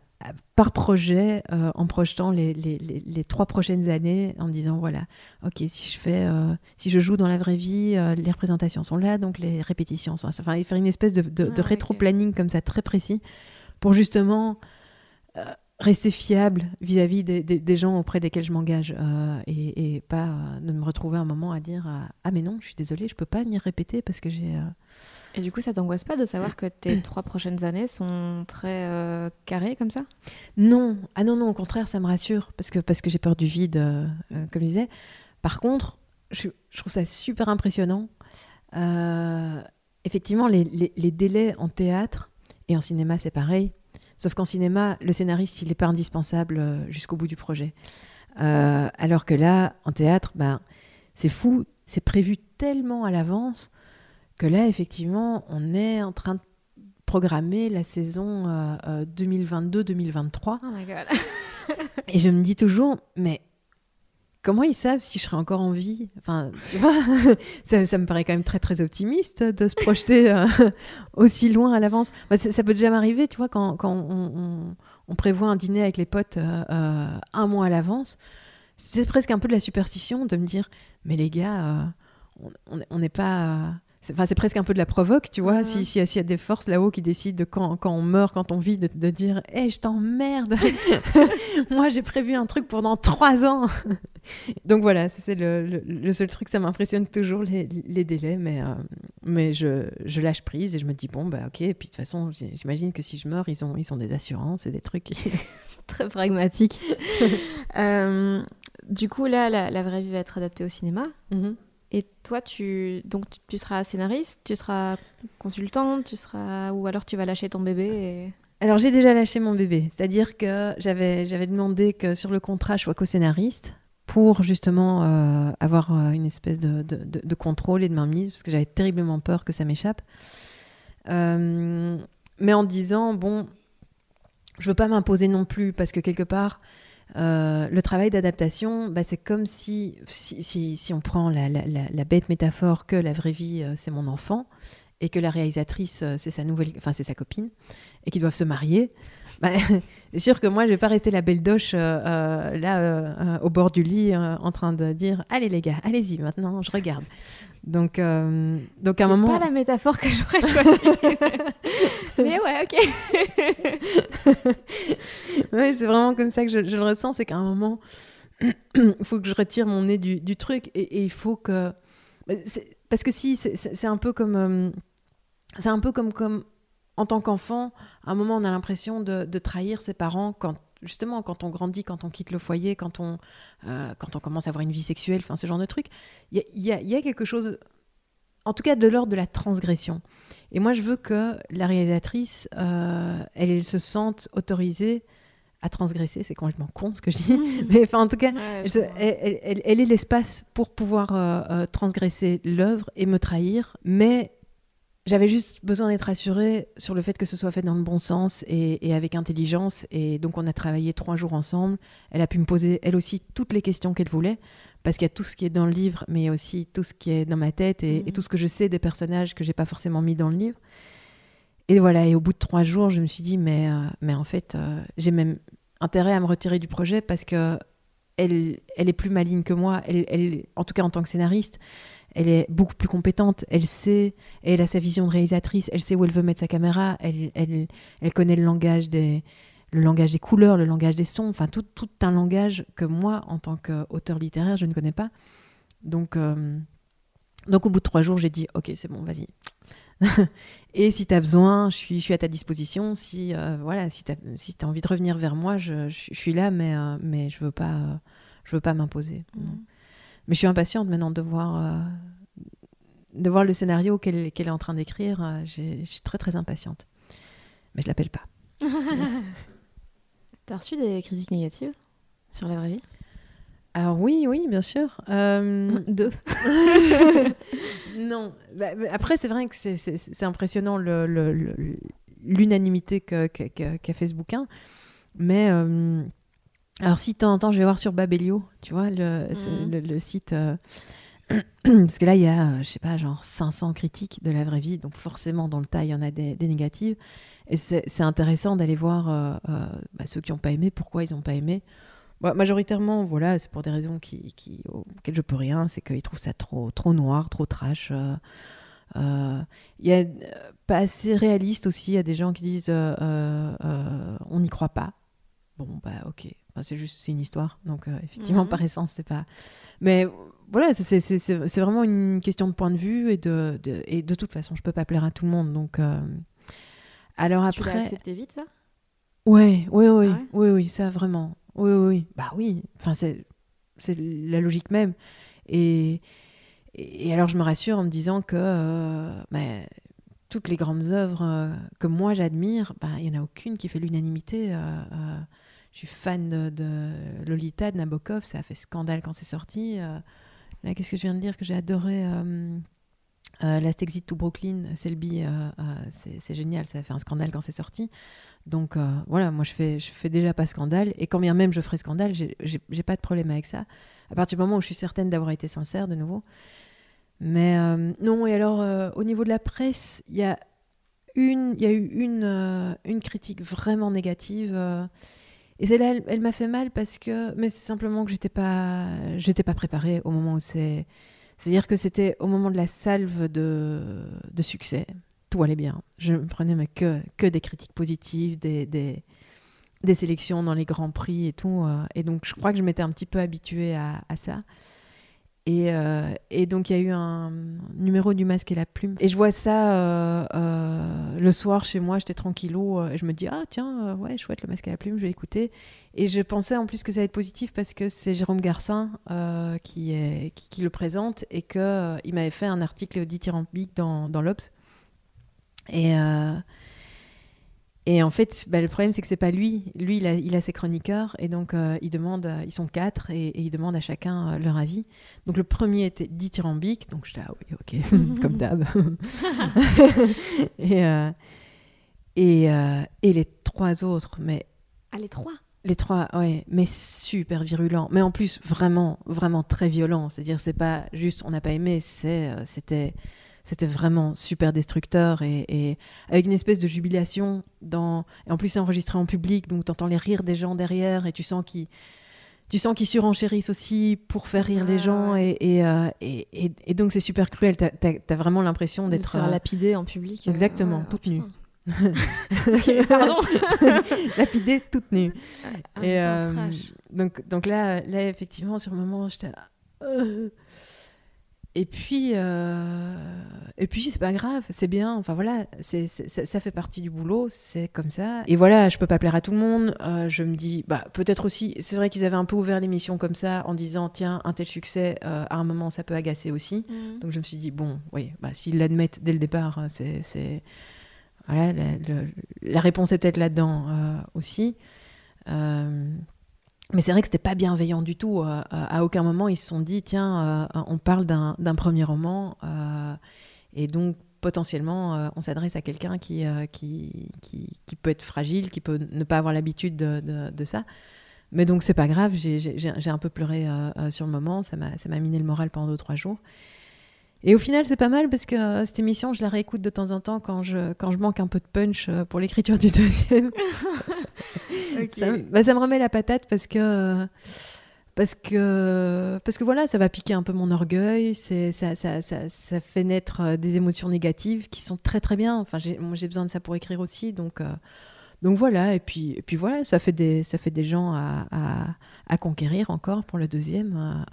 par projet, en projetant les, les, les, trois prochaines années, en disant voilà, ok, si je fais, si je joue dans la vraie vie, les représentations sont là, donc les répétitions sont, enfin, faire une espèce de, de, ah, rétro-planning comme ça très précis pour justement rester fiable vis-à-vis des, gens auprès desquels je m'engage euh, et, pas euh, de me retrouver un moment à dire euh, ah mais non je suis désolée je peux pas venir répéter parce que j'ai
et du coup ça t'angoisse pas de savoir que tes trois prochaines années sont très carrées comme ça?
Non. Ah non non au contraire ça me rassure parce que parce que j'ai peur du vide comme je disais. Par contre je, trouve ça super impressionnant. Effectivement les, les délais en théâtre et en cinéma c'est pareil. Sauf qu'en cinéma, le scénariste, il n'est pas indispensable euh, jusqu'au bout du projet. Euh, alors que là, en théâtre, ben, c'est fou, c'est prévu tellement à l'avance que là, effectivement, on est en train de programmer la saison 2022-2023.
Euh,
Et je me dis toujours, mais comment ils savent si je serai encore en vie? Enfin, tu vois, ça, me paraît quand même très très optimiste de se projeter euh, aussi loin à l'avance. Bah, ça, peut déjà m'arriver, tu vois, quand, quand on, on, prévoit un dîner avec les potes euh, euh, un mois à l'avance. C'est presque un peu de la superstition de me dire, mais les gars, on n'est pas c'est presque un peu de la provoque, tu vois, s'il si, y a des forces là-haut qui décident de quand, quand, on meurt, quand on vit, de, de dire Hé, hey, je t'emmerde Moi, j'ai prévu un truc pendant trois ans Donc voilà, c'est le, le, seul truc, ça m'impressionne toujours les, les, délais, mais, euh, mais je, je, lâche prise et je me dis Bon, bah ok, et puis de toute façon, j'imagine que si je meurs, ils ont, ils ont des assurances et des trucs.
Très pragmatiques. Euh, du coup, là, la, la, vraie vie va être adaptée au cinéma. Mm-hmm. Et toi, tu donc tu seras scénariste, tu seras consultante, tu seras ou alors tu vas lâcher ton bébé
Alors j'ai déjà lâché mon bébé, c'est-à-dire que j'avais j'avais demandé que sur le contrat je sois co-scénariste pour justement euh, avoir euh, une espèce de, de, contrôle et de mainmise, parce que j'avais terriblement peur que ça m'échappe. mais en disant, bon, je veux pas m'imposer non plus, parce que quelque part, le travail d'adaptation, bah, c'est comme si si, si, si, on prend la, bête métaphore que la vraie vie, c'est mon enfant, et que la réalisatrice, c'est sa nouvelle, enfin c'est sa copine, et qu'ils doivent se marier. Bah, c'est sûr que moi, je vais pas rester la belle doche euh, euh, là euh, au bord du lit en train de dire allez les gars, allez-y maintenant, je regarde. Donc, donc à un moment.
Pas la métaphore que j'aurais choisie. Mais ouais, ok.
ouais, c'est vraiment comme ça que je, le ressens, c'est qu'à un moment, il faut que je retire mon nez du, du truc et, il faut que. Bah, parce que si, c'est un peu comme. c'est un peu comme, comme en tant qu'enfant, à un moment, on a l'impression de, trahir ses parents quand justement quand on grandit, quand on quitte le foyer, quand on, euh, quand on commence à avoir une vie sexuelle, enfin ce genre de trucs. Il y, a, quelque chose, en tout cas de l'ordre de la transgression. Et moi, je veux que la réalisatrice, euh, elle, se sente autorisée à transgresser. C'est complètement con ce que je dis, mais enfin en tout cas, elle, est l'espace pour pouvoir euh, transgresser l'œuvre et me trahir, mais j'avais juste besoin d'être assurée sur le fait que ce soit fait dans le bon sens et, avec intelligence. Et donc, on a travaillé trois jours ensemble. Elle a pu me poser, elle aussi, toutes les questions qu'elle voulait. Parce qu'il y a tout ce qui est dans le livre, mais il y a aussi tout ce qui est dans ma tête et, mhm. tout ce que je sais des personnages que j'ai pas forcément mis dans le livre. Et voilà, et au bout de trois jours, je me suis dit, mais, euh, mais en fait, euh, j'ai même intérêt à me retirer du projet parce que elle, elle est plus maligne que moi, elle, elle, en tout cas en tant que scénariste elle est beaucoup plus compétente, elle sait, elle a sa vision de réalisatrice, elle sait où elle veut mettre sa caméra, elle, elle, elle connaît le langage des le langage des couleurs, le langage des sons, enfin tout, tout un langage que moi, en tant qu'auteur littéraire, je ne connais pas. Donc, euh, donc au bout de trois jours, j'ai dit, ok, c'est bon, vas-y. et si tu as besoin, je suis, je suis à ta disposition. Si, euh, voilà, si tu as, si as envie de revenir vers moi, je, je, suis là, mais, euh, mais je ne veux pas, je veux pas m'imposer. Mmh. Mais je suis impatiente maintenant de voir, euh, de voir le scénario qu'elle est en train d'écrire. Euh, je suis très très impatiente. Mais je l'appelle pas.
T'as reçu des critiques négatives sur la vraie vie?
Alors oui, oui, bien sûr. Euh...
Deux.
non. Bah, après, c'est vrai que c'est impressionnant l'unanimité qu'a fait ce bouquin. Mais euh, alors, si de temps en temps, je vais voir sur Babelio, tu vois, le, mhm. site. Euh, parce que là, il y a, je sais pas, genre 500 critiques de la vraie vie. Donc, forcément, dans le tas, il y en a des, négatives. Et c'est intéressant d'aller voir euh, euh, bah, ceux qui n'ont pas aimé, pourquoi ils n'ont pas aimé. Bah, majoritairement, voilà, c'est pour des raisons qui, qui, auxquelles je peux rien. C'est qu'ils trouvent ça trop, trop noir, trop trash. Il y a pas assez réaliste aussi. Il y a des gens qui disent on n'y croit pas. Bon, bah ok, c'est juste c'est une histoire. Donc, euh, effectivement, mhm. par essence, c'est pas. Mais voilà, c'est vraiment une question de point de vue et de, de, et de toute façon, je peux pas plaire à tout le monde. Donc, euh, alors après. Tu
l'as accepté vite, ça?
Ouais, oui, oui, ah oui, oui, ça vraiment. Oui, oui, oui. Bah oui. Enfin, c'est la logique même. Et, et alors, je me rassure en me disant que euh, bah, toutes les grandes œuvres que moi j'admire, bah, il n'y en a aucune qui fait l'unanimité je suis fan de, Lolita de Nabokov, ça a fait scandale quand c'est sorti. Euh, là, qu'est-ce que je viens de dire que j'ai adoré euh, euh, Last Exit to Brooklyn, Selby, c'est génial, ça a fait un scandale quand c'est sorti. Donc voilà, moi je fais, fais déjà pas scandale, et quand bien même je ferai scandale, j'ai pas de problème avec ça. À partir du moment où je suis certaine d'avoir été sincère de nouveau. Mais non, et alors au niveau de la presse, il y a y a eu une critique vraiment négative. Et celle-là, elle, m'a fait mal parce que, mais c'est simplement que j'étais pas, j'étais pas préparée au moment où c'est, c'est-à-dire que c'était au moment de la salve de, de succès, tout allait bien. Je me prenais que, que des critiques positives, des, des, des sélections dans les grands prix et tout. Euh, et donc je crois que je m'étais un petit peu habituée à, à ça. Euh, et, donc, il y a eu un numéro du masque et la plume. Et je vois ça euh, euh, le soir chez moi, j'étais tranquillou. et je me dis, ah tiens, ouais, chouette, le masque et la plume, je vais écouter. Et je pensais en plus que ça allait être positif parce que c'est Jérôme Garcin qui, le présente et qu'il m'avait fait un article dithyrambique dans, dans l'Obs. Et. Et en fait, bah, le problème, c'est que c'est pas lui. Lui, il a, il a ses chroniqueurs et donc euh, il demande, euh, ils sont quatre et, et il demande à chacun euh, leur avis. Donc le premier était dithyrambique, donc j'étais ah oui, ok, comme d'hab. et, euh, et, et les trois autres, mais
Ah, les trois?
Les trois, ouais, mais super virulents. Mais en plus, vraiment, vraiment très violents. C'est-à-dire, c'est pas juste on n'a pas aimé, c'est, c'était, c'était vraiment super destructeur et, et avec une espèce de jubilation. Dans... Et en plus, c'est enregistré en public, donc tu entends les rires des gens derrière et tu sens qu'ils. Tu sens qu'ils surenchérissent aussi pour faire rire les
Ah,
gens et, et, euh, et, et- donc c'est super cruel. T'as as, vraiment l'impression d'être euh,
lapidé en public. euh,
Exactement,
ouais,
toute
oh,
nue.
putain. Ok, pardon.
lapidée toute nue.
Ah,
Et euh, donc, donc là, là, effectivement, sur le moment, j'étais Euh. Et puis, euh, et puis c'est pas grave, c'est bien. Enfin voilà, ça, ça fait partie du boulot, c'est comme ça. Et voilà, je peux pas plaire à tout le monde. Euh, je me dis, bah peut-être aussi, c'est vrai qu'ils avaient un peu ouvert l'émission comme ça en disant, tiens, un tel succès, euh, à un moment, ça peut agacer aussi.
Mhm.
Donc je me suis dit, bon, oui, bah, s'ils l'admettent dès le départ, euh, c'est. Voilà, la, réponse est peut-être là-dedans aussi. Euh, mais c'est vrai que c'était pas bienveillant du tout. euh, à à aucun moment, ils se sont dit, tiens, euh, on parle d'un premier roman, euh, et donc potentiellement, euh, on s'adresse à quelqu'un qui, euh, qui, qui, peut être fragile, qui peut ne pas avoir l'habitude de, ça. Mais donc, c'est pas grave, j'ai- un peu pleuré euh, euh, sur le moment, ça m'a miné le moral pendant 2-3 jours. Et au final, c'est pas mal parce que euh, cette émission, je la réécoute de temps en temps quand je, quand je manque un peu de punch euh, pour l'écriture du deuxième. ça, me- bah, ça me remet la patate parce que parce que parce que voilà ça va piquer un peu mon orgueil ça, ça, ça, ça fait naître euh, des émotions négatives qui sont très très bien. Enfin j'ai besoin de ça pour écrire aussi donc euh, donc voilà. Et puis et puis voilà ça fait des ça fait des gens à, à, à conquérir encore pour le deuxième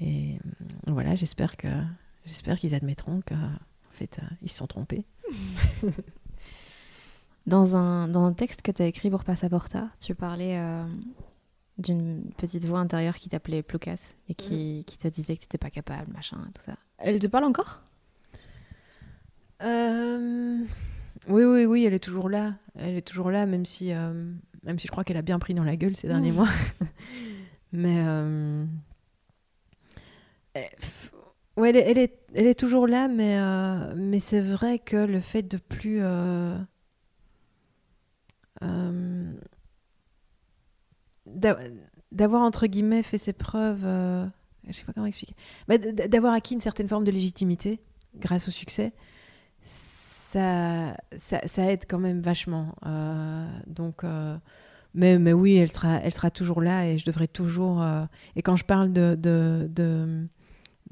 et euh, voilà j'espère que j'espère qu'ils admettront que en fait euh, ils se sont trompés
Dans un, dans un texte que tu as écrit pour Passaporta, tu parlais euh, d'une petite voix intérieure qui t'appelait Ploucas et qui, qui te disait que tu n'étais pas capable, machin, tout ça. Elle te parle encore?
Euh, Oui, oui, oui, elle est toujours là. Elle est toujours là, même si, euh, même si je crois qu'elle a bien pris dans la gueule ces derniers
Mmh.
mois. Mais ouais, elle, est, elle, est, toujours là, mais, euh, mais c'est vrai que le fait de plus euh, euh, d'a- d'avoir entre guillemets fait ses preuves, je sais pas comment expliquer, d- d'avoir acquis une certaine forme de légitimité grâce au succès, ça, ça, aide quand même vachement. Donc, mais, mais oui, elle sera, elle sera toujours là et je devrais toujours. et quand je parle de, de,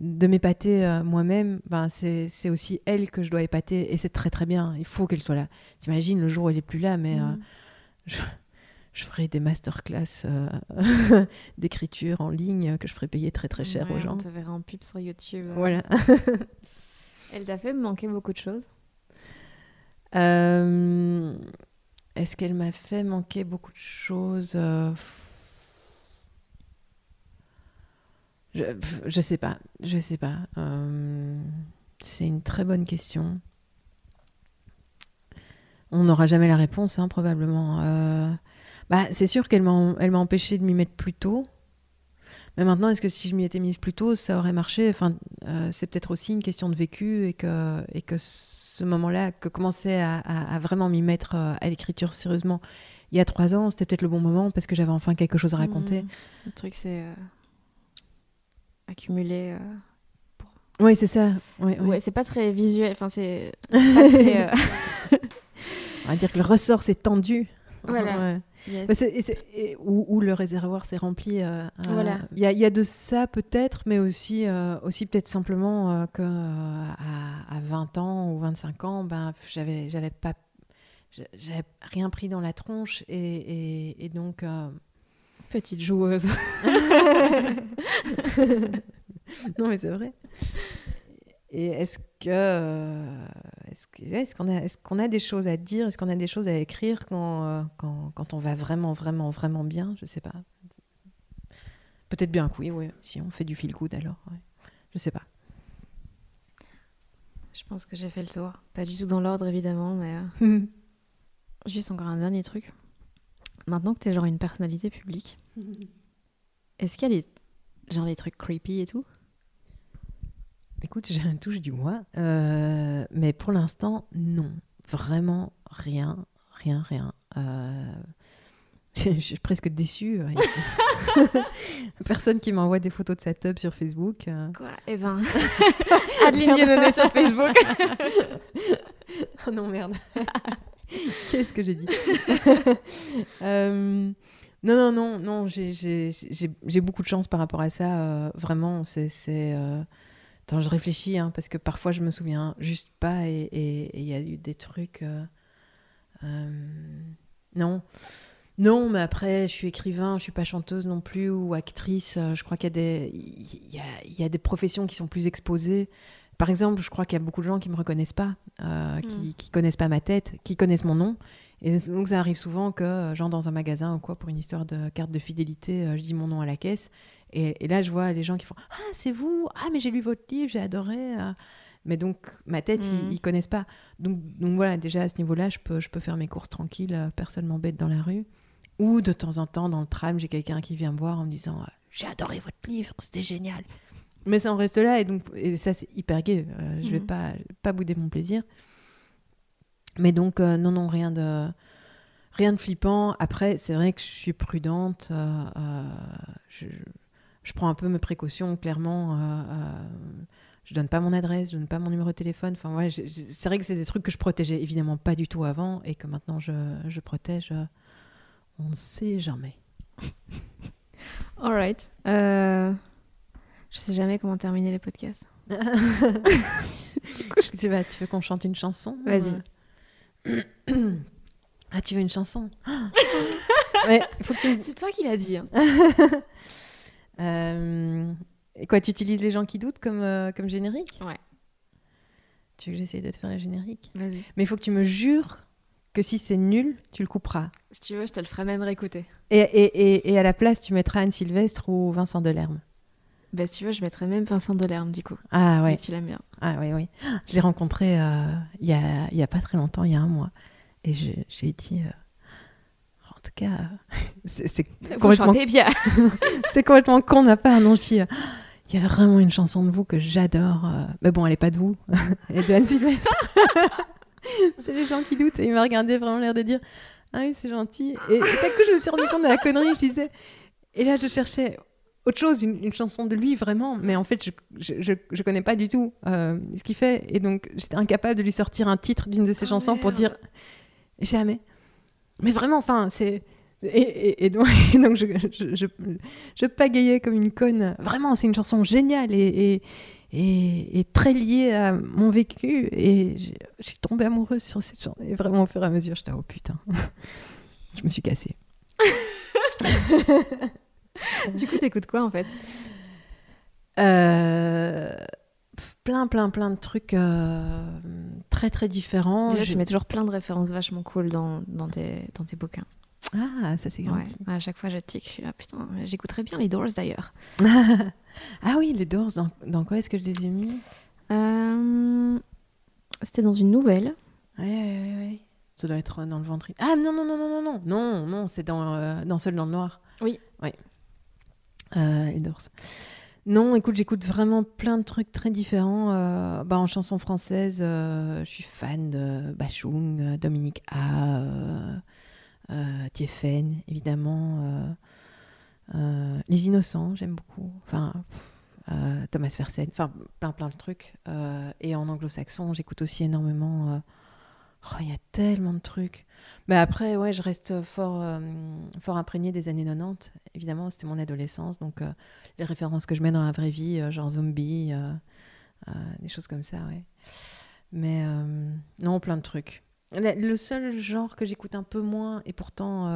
de m'épater euh, moi-même, ben c'est c'est aussi elle que je dois épater et c'est très très bien. Il faut qu'elle soit là. T'imagines le jour où elle est plus là, mais euh,
Mhm.
je, je ferai des masterclass euh, d'écriture en ligne que je ferai payer très très cher
Ouais,
aux gens.
On te verra en pub sur YouTube.
Voilà.
Elle t'a fait manquer beaucoup de choses?
Est-ce qu'elle m'a fait manquer beaucoup de choses Euh, je, sais pas, je sais pas. Euh, C'est une très bonne question. On n'aura jamais la réponse, hein, probablement. Euh, bah, c'est sûr qu'elle m'a elle empêché de m'y mettre plus tôt. Mais maintenant, est-ce que si je m'y étais mise plus tôt, ça aurait marché? Enfin, euh, c'est peut-être aussi une question de vécu et que, et que ce moment-là, que commencer à, vraiment m'y mettre à l'écriture sérieusement il y a trois ans, c'était peut-être le bon moment parce que j'avais enfin quelque chose à raconter.
Mhm. Le truc, c'est accumuler. euh,
Oui, c'est ça. Ouais, ouais.
Ouais, c'est pas très visuel. Enfin, c'est euh,
On va dire que le ressort s'est tendu.
Voilà.
Ouais.
yes.
Bah, c'est- et c'est- et- où, où le réservoir s'est rempli. euh,
Voilà.
Il y, a, il y a de ça peut-être, mais aussi, euh, aussi peut-être simplement euh, que euh, à, à 20 ans ou 25 ans, ben, j'avais, j'avais pas, j'avais rien pris dans la tronche et- et donc.
Petite joueuse.
non, mais c'est vrai. Et est-ce que euh, est-ce que- est-ce qu'on a est-ce qu'on a des choses à dire? Est-ce qu'on a des choses à écrire quand, euh, quand, quand on va vraiment vraiment vraiment bien? Je sais pas. Peut-être bien que oui, oui. Si on fait du feel good alors, ouais. je sais pas.
Je pense que j'ai fait le tour. Pas du tout dans l'ordre, évidemment, mais. euh, Juste encore un dernier truc. Maintenant que t'es genre une personnalité publique, est-ce qu'il y a des, genre des trucs creepy et tout?
Écoute, j'ai un touche du bois, euh, mais pour l'instant, non. Vraiment rien, rien, rien. Euh, je je suis presque déçue. Personne qui m'envoie des photos de sa tub sur Facebook. euh.
Quoi? Eh ben, Adeline Dieudonné sur Facebook.
Oh non, merde. Qu'est-ce que j'ai dit Euh, Non, non, non, non, j'ai- beaucoup de chance par rapport à ça. euh, vraiment, c'est. euh, Attends, je réfléchis, hein, parce que parfois je me souviens juste pas et il y a eu des trucs. Non. Non, mais après, je suis écrivain, je suis pas chanteuse non plus ou actrice. Je crois qu'il y a des professions qui sont plus exposées. Par exemple, je crois qu'il y a beaucoup de gens qui me reconnaissent pas, euh, qui, qui connaissent pas ma tête, qui connaissent mon nom. Et donc ça arrive souvent que, euh, genre dans un magasin ou quoi, pour une histoire de carte de fidélité, euh, je dis mon nom à la caisse. Et, et là, je vois les gens qui font Ah, c'est vous Ah, mais j'ai lu votre livre, j'ai adoré. Mais donc, ma tête, ils-
Mhm.
ils, connaissent pas. Donc, donc voilà, déjà à ce niveau-là, je peux, je peux faire mes courses tranquilles, personne m'embête dans la rue. Ou de temps en temps, dans le tram, j'ai quelqu'un qui vient me voir en me disant J'ai adoré votre livre, c'était génial. Mais ça en reste là, et, donc, et ça, c'est hyper gai. euh, Je vais
Mhm.
pas, pas bouder mon plaisir. Mais donc, euh, non, non, rien de, rien de flippant. Après, c'est vrai que je suis prudente. euh, euh, je, je prends un peu mes précautions, clairement. je donne pas mon adresse, je donne pas mon numéro de téléphone. Enfin, ouais, c'est vrai que c'est des trucs que je protégeais évidemment pas du tout avant et que maintenant je, je protège. on ne sait jamais.
Alright. Euh... Je sais jamais comment terminer les podcasts.
Je sais pas, tu veux qu'on chante une chanson
Vas-y.
euh Ah, tu veux une chanson Ouais, il faut que tu me
C'est toi qui l'as dit. hein.
Euh, et quoi, tu utilises les gens qui doutent comme, euh, comme générique
Ouais.
Tu veux que j'essaye de te faire la générique
Vas-y.
Mais il faut que tu me jures que si c'est nul, tu le couperas.
Si tu veux, je te le ferai même réécouter.
Et, et, et, et à la place, tu mettras Anne Sylvestre ou Vincent Delerme.
Bah, si tu veux, je mettrai même Vincent Delerme, du coup.
Ah ouais,
Tu l'aimes bien.
ah ouais, oui. Je l'ai rencontré euh, il y, a, il y a pas très longtemps, il y a un mois. Et je- j'ai dit... euh, en tout cas, euh, c'est complètement,
bien.
c'est complètement con ma part, non chier. Il y a vraiment une chanson de vous que j'adore. euh, Mais bon, elle est pas de vous, elle est de Anne Sylvestre. c'est les gens qui doutent. Et il m'a regardé vraiment l'air de dire Ah oui, c'est gentil. Et, à coup, je me suis rendu compte de la connerie. Je disais Et là, je cherchais autre chose, une, une chanson de lui vraiment. Mais en fait, je, je, je, je connais pas du tout euh, ce qu'il fait. Et donc, j'étais incapable de lui sortir un titre d'une de ses
Oh,
chansons pour dire Jamais. Mais vraiment, enfin, c'est. Et, et- et donc, et donc je, je, je, je pagayais comme une conne. Vraiment, c'est une chanson géniale et, très liée à mon vécu. Et j'ai- je suis tombée amoureuse sur cette chanson. Et vraiment, au fur et à mesure, j'étais, oh putain. je me suis cassée.
du coup, t'écoutes quoi en fait?
Euh, plein, plein, plein de trucs euh, très, très différents.
Déjà, tu mets toujours plein de références vachement cool dans, dans, tes, dans tes bouquins.
Ah, ça c'est
Ouais.
gentil.
À chaque fois, je tic. Je suis là, putain, j'écouterais bien les Doors d'ailleurs.
ah oui, les Doors, dans, dans quoi est-ce que je les ai mis?
Euh, C'était dans une nouvelle.
Ouais, ouais, ouais, ouais. Ça doit être dans le ventre. Ah non, non, non, non, non, non, non, non, c'est dans, euh, dans Seul dans le Noir.
Oui.
Ouais. Euh. Non, écoute, j'écoute vraiment plein de trucs très différents. Euh, bah, en chanson française, euh, je suis fan de Bachung, Dominique A, euh, évidemment. Les Innocents, j'aime beaucoup. Thomas enfin, plein, plein de trucs. Et en anglo-saxon, j'écoute aussi énormément. Oh, il y a tellement de trucs. Mais après, ouais, je reste fort, euh, fort imprégnée des années 90. Évidemment, c'était mon adolescence. Donc, euh, les références que je mets dans la vraie vie, euh, genre zombie, des choses comme ça, ouais. Mais non, plein de trucs. Le, seul genre que j'écoute un peu moins, et pourtant,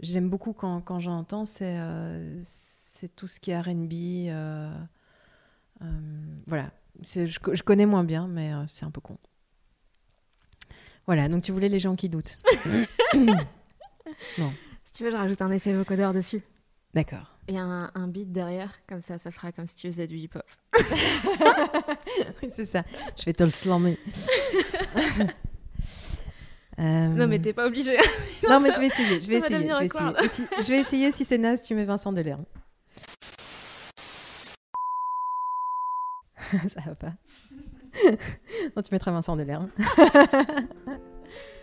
j'aime beaucoup quand, quand j'entends, c'est c'est tout ce qui est RB. voilà. Je, co- je connais moins bien, mais c'est un peu con. Voilà, donc tu voulais les gens qui doutent.
Si tu veux, je rajoute un effet vocodeur dessus.
D'accord.
Et un, un beat derrière, comme ça, ça fera comme si tu faisais du hip-hop.
Oui, c'est ça. Je vais te le slammer. Euh,
Non, mais t'es pas obligé.
Non, mais je vais essayer. Je vais essayer. Je vais essayer. si- je vais essayer. Si c'est naze, tu mets Vincent Delerme. ça va pas. non, tu mettras Vincent Delerme.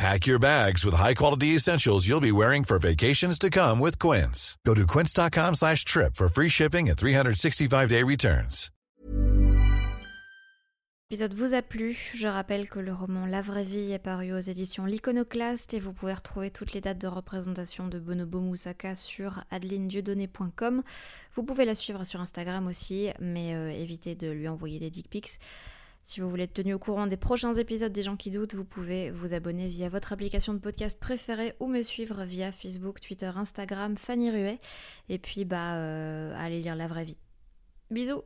Pack your bags with high-quality essentials you'll be wearing for vacations to come with Quince. Go to quince.com slash trip for free shipping and 365-day returns.
L'épisode vous a plu, je rappelle que le roman La vraie vie est paru aux éditions L'Iconoclaste et vous pouvez retrouver toutes les dates de représentation de Bonobo Moussaka sur adelinedieudonné.com. Vous pouvez la suivre sur Instagram aussi, mais euh, évitez de lui envoyer des dick pics. Si vous voulez être tenu au courant des prochains épisodes des gens qui doutent, vous pouvez vous abonner via votre application de podcast préférée ou me suivre via Facebook, Twitter, Instagram, Fanny Ruet. Et puis bah euh, allez lire La vraie vie. Bisous